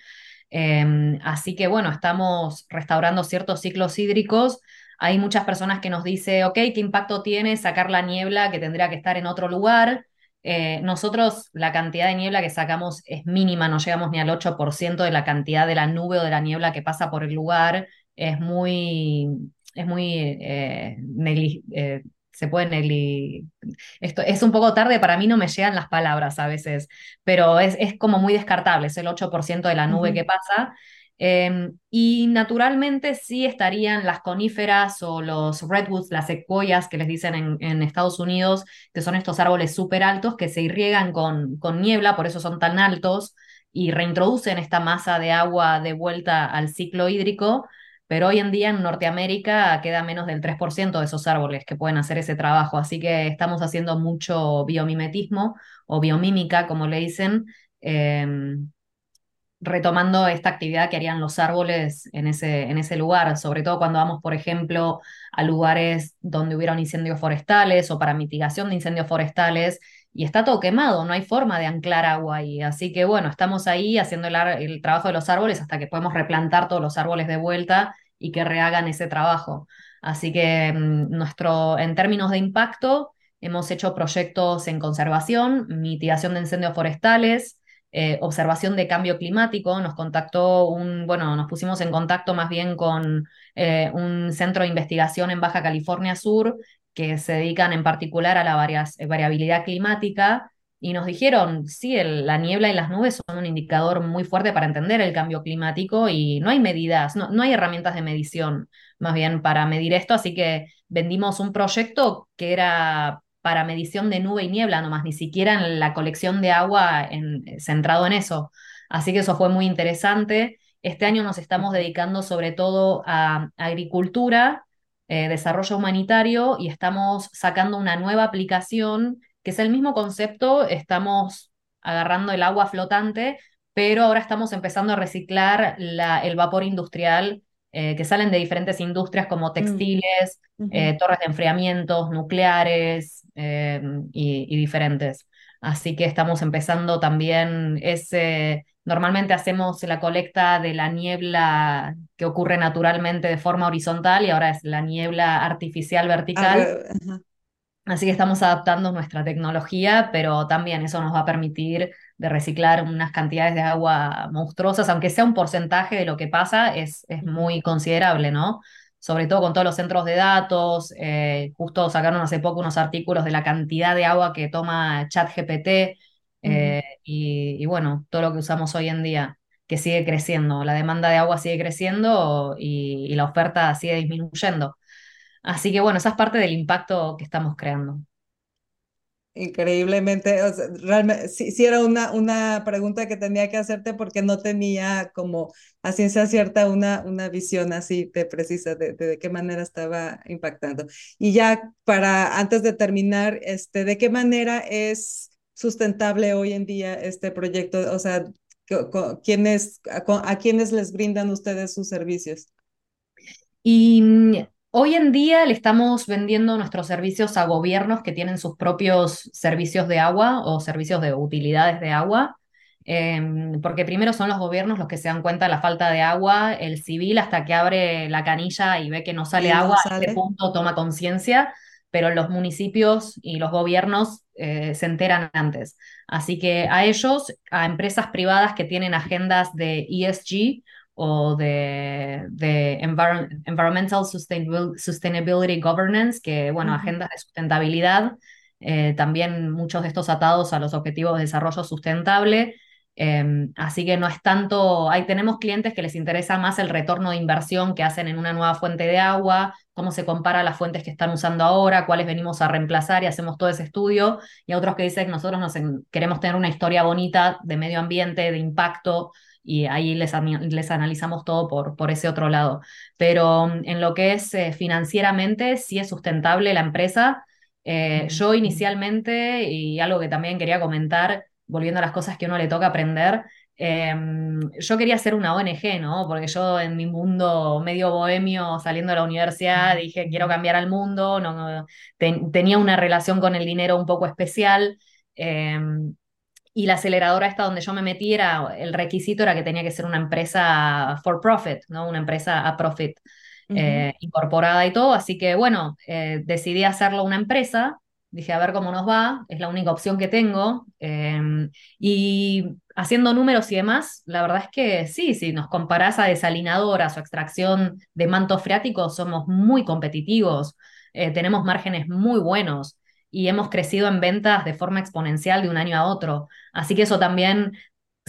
Eh, así que bueno, estamos restaurando ciertos ciclos hídricos. Hay muchas personas que nos dicen, ok, ¿qué impacto tiene sacar la niebla que tendría que estar en otro lugar? Eh, nosotros la cantidad de niebla que sacamos es mínima, no llegamos ni al 8% de la cantidad de la nube o de la niebla que pasa por el lugar. Es muy, es muy eh, eh, se puede negli... Esto es un poco tarde, para mí no me llegan las palabras a veces, pero es, es como muy descartable, es el 8% de la nube uh -huh. que pasa. Eh, y naturalmente sí estarían las coníferas o los redwoods, las secuoyas que les dicen en, en Estados Unidos, que son estos árboles súper altos que se irriegan con, con niebla, por eso son tan altos, y reintroducen esta masa de agua de vuelta al ciclo hídrico, pero hoy en día en Norteamérica queda menos del 3% de esos árboles que pueden hacer ese trabajo, así que estamos haciendo mucho biomimetismo o biomímica, como le dicen, eh, retomando esta actividad que harían los árboles en ese, en ese lugar, sobre todo cuando vamos, por ejemplo, a lugares donde hubieron incendios forestales o para mitigación de incendios forestales, y está todo quemado, no hay forma de anclar agua ahí. Así que bueno, estamos ahí haciendo el, trabajo de los árboles hasta que podemos replantar todos los árboles de vuelta y que rehagan ese trabajo. Así que mm, nuestro, en términos de impacto, hemos hecho proyectos en conservación, mitigación de incendios forestales, eh, observación de cambio climático, nos contactó un, bueno, nos pusimos en contacto más bien con eh, un centro de investigación en Baja California Sur que se dedican en particular a la variabilidad climática y nos dijeron, sí, la niebla y las nubes son un indicador muy fuerte para entender el cambio climático y no hay medidas, no, no hay herramientas de medición más bien para medir esto, así que vendimos un proyecto que era para medición de nube y niebla nomás, ni siquiera en la colección de agua en, centrado en eso. Así que eso fue muy interesante. Este año nos estamos dedicando sobre todo a agricultura, eh, desarrollo humanitario y estamos sacando una nueva aplicación que es el mismo concepto, estamos agarrando el agua flotante, pero ahora estamos empezando a reciclar la, el vapor industrial eh, que salen de diferentes industrias como textiles, mm. uh -huh. eh, torres de enfriamientos, nucleares y, y, diferentes. Así que estamos empezando también ese... Normalmente hacemos la colecta de la niebla que ocurre naturalmente de forma horizontal y ahora es la niebla artificial vertical. Uh -huh. Así que estamos adaptando nuestra tecnología, pero también eso nos va a permitir de reciclar unas cantidades de agua monstruosas, aunque sea un porcentaje de lo que pasa, es, es muy considerable, ¿no? Sobre todo con todos los centros de datos, eh, justo sacaron hace poco unos artículos de la cantidad de agua que toma ChatGPT eh, y, y, bueno, todo lo que usamos hoy en día, que sigue creciendo, la demanda de agua sigue creciendo y, y la oferta sigue disminuyendo. Así que bueno, esa es parte del impacto que estamos creando. Increíblemente, o sea, realmente, sí, sí, era una, una pregunta que tenía que hacerte porque no tenía como a ciencia cierta una, una visión así de precisa de, de, de, qué manera estaba impactando. Y ya para, antes de terminar, este, ¿de qué manera es sustentable hoy en día este proyecto? O sea, ¿quiénes, a, a quiénes les brindan ustedes sus servicios? Y Hoy en día le estamos vendiendo nuestros servicios a gobiernos que tienen sus propios servicios de agua o servicios de utilidades de agua, eh, porque primero son los gobiernos los que se dan cuenta de la falta de agua, el civil hasta que abre la canilla y ve que no sale agua, no a este punto toma conciencia, pero los municipios y los gobiernos eh, se enteran antes. Así que a ellos, a empresas privadas que tienen agendas de ESG, o de, de Environmental Sustainability, Sustainability, Governance, que, bueno, uh -huh. agendas de sustentabilidad, eh, también muchos de estos atados a los objetivos de desarrollo sustentable. Em, así que no es tanto, ahí tenemos clientes que les interesa más el retorno de inversión que hacen en una nueva fuente de agua, cómo se compara las fuentes que están usando ahora, cuáles venimos a reemplazar y hacemos todo ese estudio, y otros que dicen que nosotros nos queremos tener una historia bonita de medio ambiente, de impacto, y ahí les, les analizamos todo por, por ese otro lado. Pero mm, en lo que es eh, financieramente, sí es sustentable la empresa. Eh, yo inicialmente, y algo que también quería comentar, volviendo a las cosas que uno le toca aprender, em, yo quería ser una ONG, ¿no? Porque yo en mi mundo medio bohemio, saliendo de la universidad, dije, quiero cambiar al mundo, no, tenía una relación con el dinero un poco especial. Em, y la aceleradora esta donde yo me metí era, el requisito era que tenía que ser una empresa for profit, ¿no? Una empresa a profit eh, incorporada y todo. Así que bueno, eh, decidí hacerlo una empresa Dije, a ver cómo nos va, es la única opción que tengo. Em, y haciendo números y demás, la verdad es que sí, si nos comparás a desalinadoras o extracción de mantos freáticos, somos muy competitivos, eh, tenemos márgenes muy buenos y hemos crecido en ventas de forma exponencial de un año a otro. Así que eso también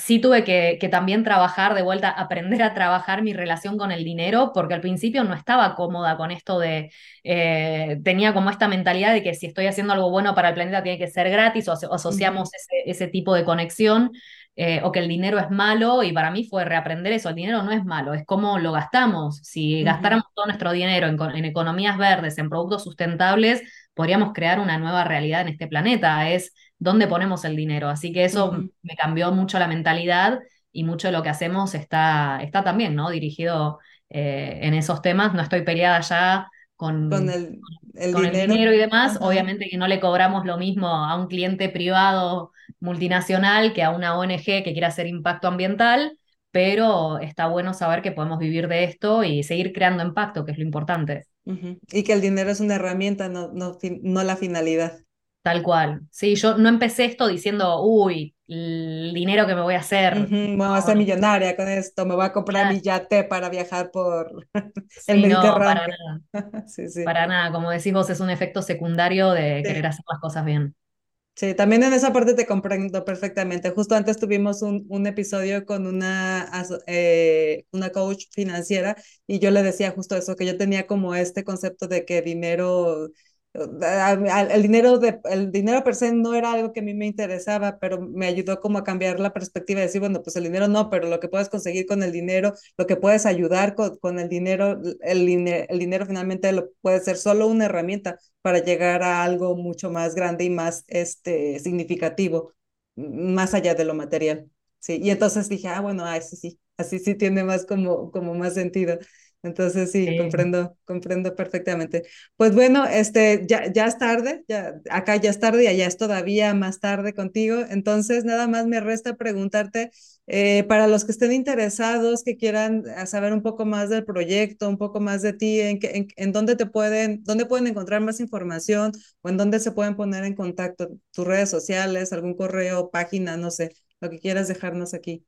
sí tuve que, también trabajar de vuelta, aprender a trabajar mi relación con el dinero, porque al principio no estaba cómoda con esto de, eh, tenía como esta mentalidad de que si estoy haciendo algo bueno para el planeta tiene que ser gratis o, asociamos ese, tipo de conexión. Eh, o que el dinero es malo, y para mí fue reaprender eso, el dinero no es malo, es cómo lo gastamos. Si gastáramos todo nuestro dinero en, en economías verdes, en productos sustentables, podríamos crear una nueva realidad en este planeta. Es dónde ponemos el dinero. Así que eso me cambió mucho la mentalidad y mucho de lo que hacemos está, está también, ¿no? Dirigido eh, en esos temas. No estoy peleada ya con, el, dinero. y demás. Obviamente que no le cobramos lo mismo a un cliente privado multinacional que a una ONG que quiera hacer impacto ambiental, pero está bueno saber que podemos vivir de esto y seguir creando impacto, que es lo importante. Y que el dinero es una herramienta, no, no, no la finalidad. Tal cual. Sí, yo no empecé esto diciendo, uy, el dinero que me voy a hacer. me voy a ser millonaria con esto, me voy a comprar mi yate para viajar por el Mediterráneo. para nada. Para nada, como decís vos, es un efecto secundario de querer hacer las cosas bien. Sí, también en esa parte te comprendo perfectamente. Justo antes tuvimos un, un episodio con una, eh, una coach financiera y yo le decía justo eso, que yo tenía como este concepto de que dinero el dinero, de, el dinero per se no era algo que a mí me interesaba, pero me ayudó como a cambiar la perspectiva y decir, bueno, pues el dinero no, pero lo que puedes conseguir con el dinero, lo que puedes ayudar con, con el dinero, el, el dinero finalmente lo puede ser solo una herramienta para llegar a algo mucho más grande y más este, significativo, más allá de lo material. Sí, y entonces dije, ah, bueno, ah, sí, sí, así sí tiene más como, como más sentido. Entonces sí, comprendo, comprendo perfectamente. Pues bueno, este, ya, ya es tarde, ya, acá ya es tarde y allá es todavía más tarde contigo. Entonces nada más me resta preguntarte, eh, para los que estén interesados, que quieran eh, saber un poco más del proyecto, un poco más de ti, en, en, en dónde te pueden, dónde pueden encontrar más información o en dónde se pueden poner en contacto, tus redes sociales, algún correo, página, no sé, lo que quieras dejarnos aquí.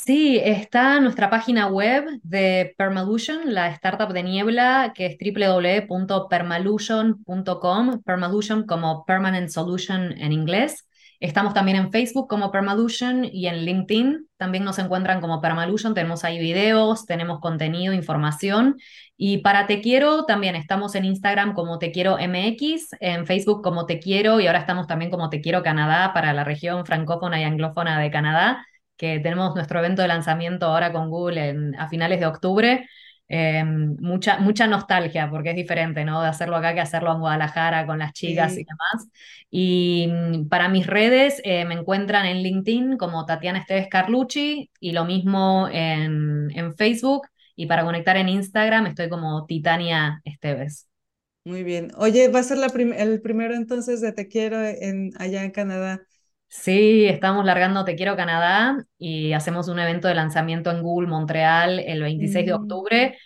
Sí, está nuestra página web de Permalution, la startup de niebla, que es www.permalution.com, Permalution como Permanent Solution en inglés. Estamos también en Facebook como Permalution y en LinkedIn también nos encuentran como Permalution. Tenemos ahí videos, tenemos contenido, información. Y para Te Quiero también estamos en Instagram como Te Quiero MX, en Facebook como Te Quiero y ahora estamos también como Te Quiero Canadá para la región francófona y anglófona de Canadá que tenemos nuestro evento de lanzamiento ahora con Google en, a finales de octubre. Eh, mucha, mucha nostalgia porque es diferente, ¿no? De hacerlo acá que hacerlo en Guadalajara con las chicas y demás. Y mm, para mis redes eh, me encuentran en LinkedIn como Tatiana Esteves Carlucci y lo mismo en, en Facebook. Y para conectar en Instagram estoy como Titania Esteves. Muy bien. Oye, va a ser la el primero entonces de Te Quiero en, allá en Canadá. Sí, estamos largando Te Quiero Canadá y hacemos un evento de lanzamiento en Google Montreal el 26 de mm. octubre.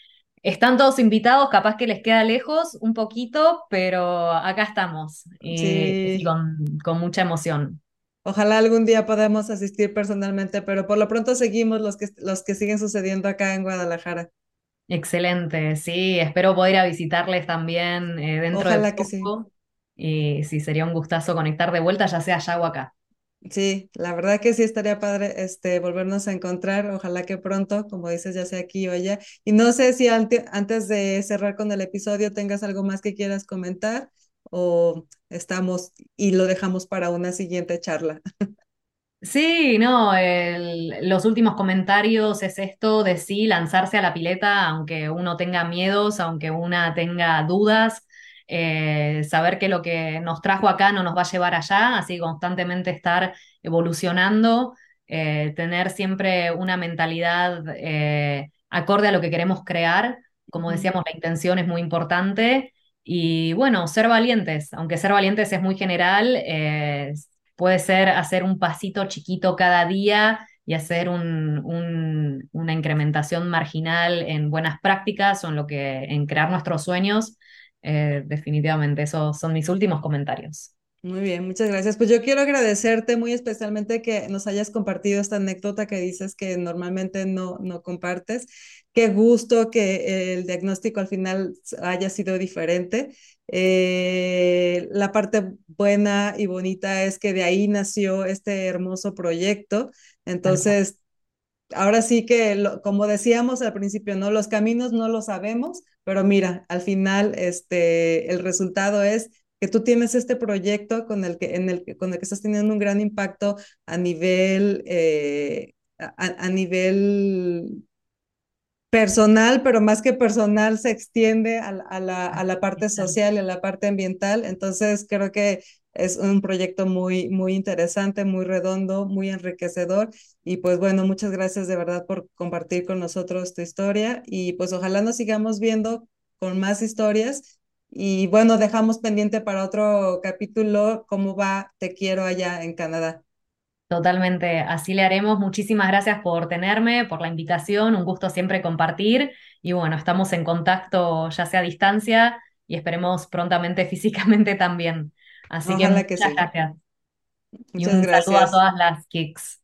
Están todos invitados, capaz que les queda lejos un poquito, pero acá estamos y, con, mucha emoción. Ojalá algún día podamos asistir personalmente, pero por lo pronto seguimos los que, los que siguen sucediendo acá en Guadalajara. Excelente, sí, espero poder ir a visitarles también eh, dentro Ojalá de que sí Y sí, sería un gustazo conectar de vuelta, ya sea allá o acá. Sí, la verdad que sí estaría padre este, volvernos a encontrar, ojalá que pronto, como dices, ya sea aquí o allá. Y no sé si antes de cerrar con el episodio tengas algo más que quieras comentar o estamos y lo dejamos para una siguiente charla. Sí, no, los últimos comentarios es esto de sí, lanzarse a la pileta, aunque uno tenga miedos, aunque una tenga dudas, eh, saber que lo que nos trajo acá no nos va a llevar allá, así constantemente estar evolucionando, eh, tener siempre una mentalidad eh, acorde a lo que queremos crear. Como decíamos, la intención es muy importante. Y bueno, ser valientes, aunque ser valientes es muy general, Puede ser hacer un pasito chiquito cada día y hacer un, una incrementación marginal en buenas prácticas o en lo que, en crear nuestros sueños. Eh, definitivamente, esos son mis últimos comentarios. Muy bien, muchas gracias. Pues yo quiero agradecerte muy especialmente que nos hayas compartido esta anécdota que dices que normalmente no, no compartes. Qué gusto que el diagnóstico al final haya sido diferente. Eh, la parte buena y bonita es que de ahí nació este hermoso proyecto. Entonces, ahora sí que, como decíamos al principio, ¿no? Los caminos no lo sabemos, pero mira, al final este, el resultado es que tú tienes este proyecto con el que, en el, con el que estás teniendo un gran impacto a nivel, eh, a, nivel personal, pero más que personal se extiende a, la, a la parte social y a la parte ambiental. Entonces, creo que es un proyecto muy, muy interesante, muy redondo, muy enriquecedor. Y pues bueno, muchas gracias de verdad por compartir con nosotros tu historia y pues ojalá nos sigamos viendo con más historias y bueno, dejamos pendiente para otro capítulo cómo va Te quiero allá en Canadá. Totalmente, así le haremos. Muchísimas gracias por tenerme, por la invitación, un gusto siempre compartir y bueno, estamos en contacto ya sea a distancia y esperemos prontamente físicamente también. Así que muchas gracias. y un saludo a todas las kicks.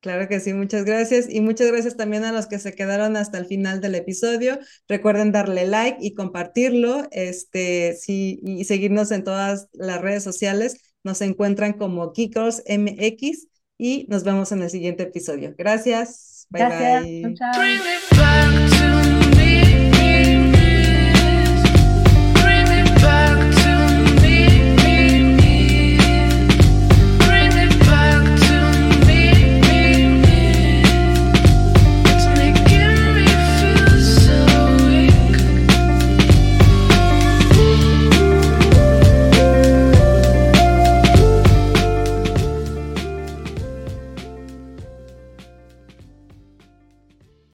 Claro que sí, muchas gracias. Y muchas gracias también a los que se quedaron hasta el final del episodio. Recuerden darle like y compartirlo este, sí, y seguirnos en todas las redes sociales. Nos encuentran como Kikos MX y nos vemos en el siguiente episodio. Gracias. Bye bye.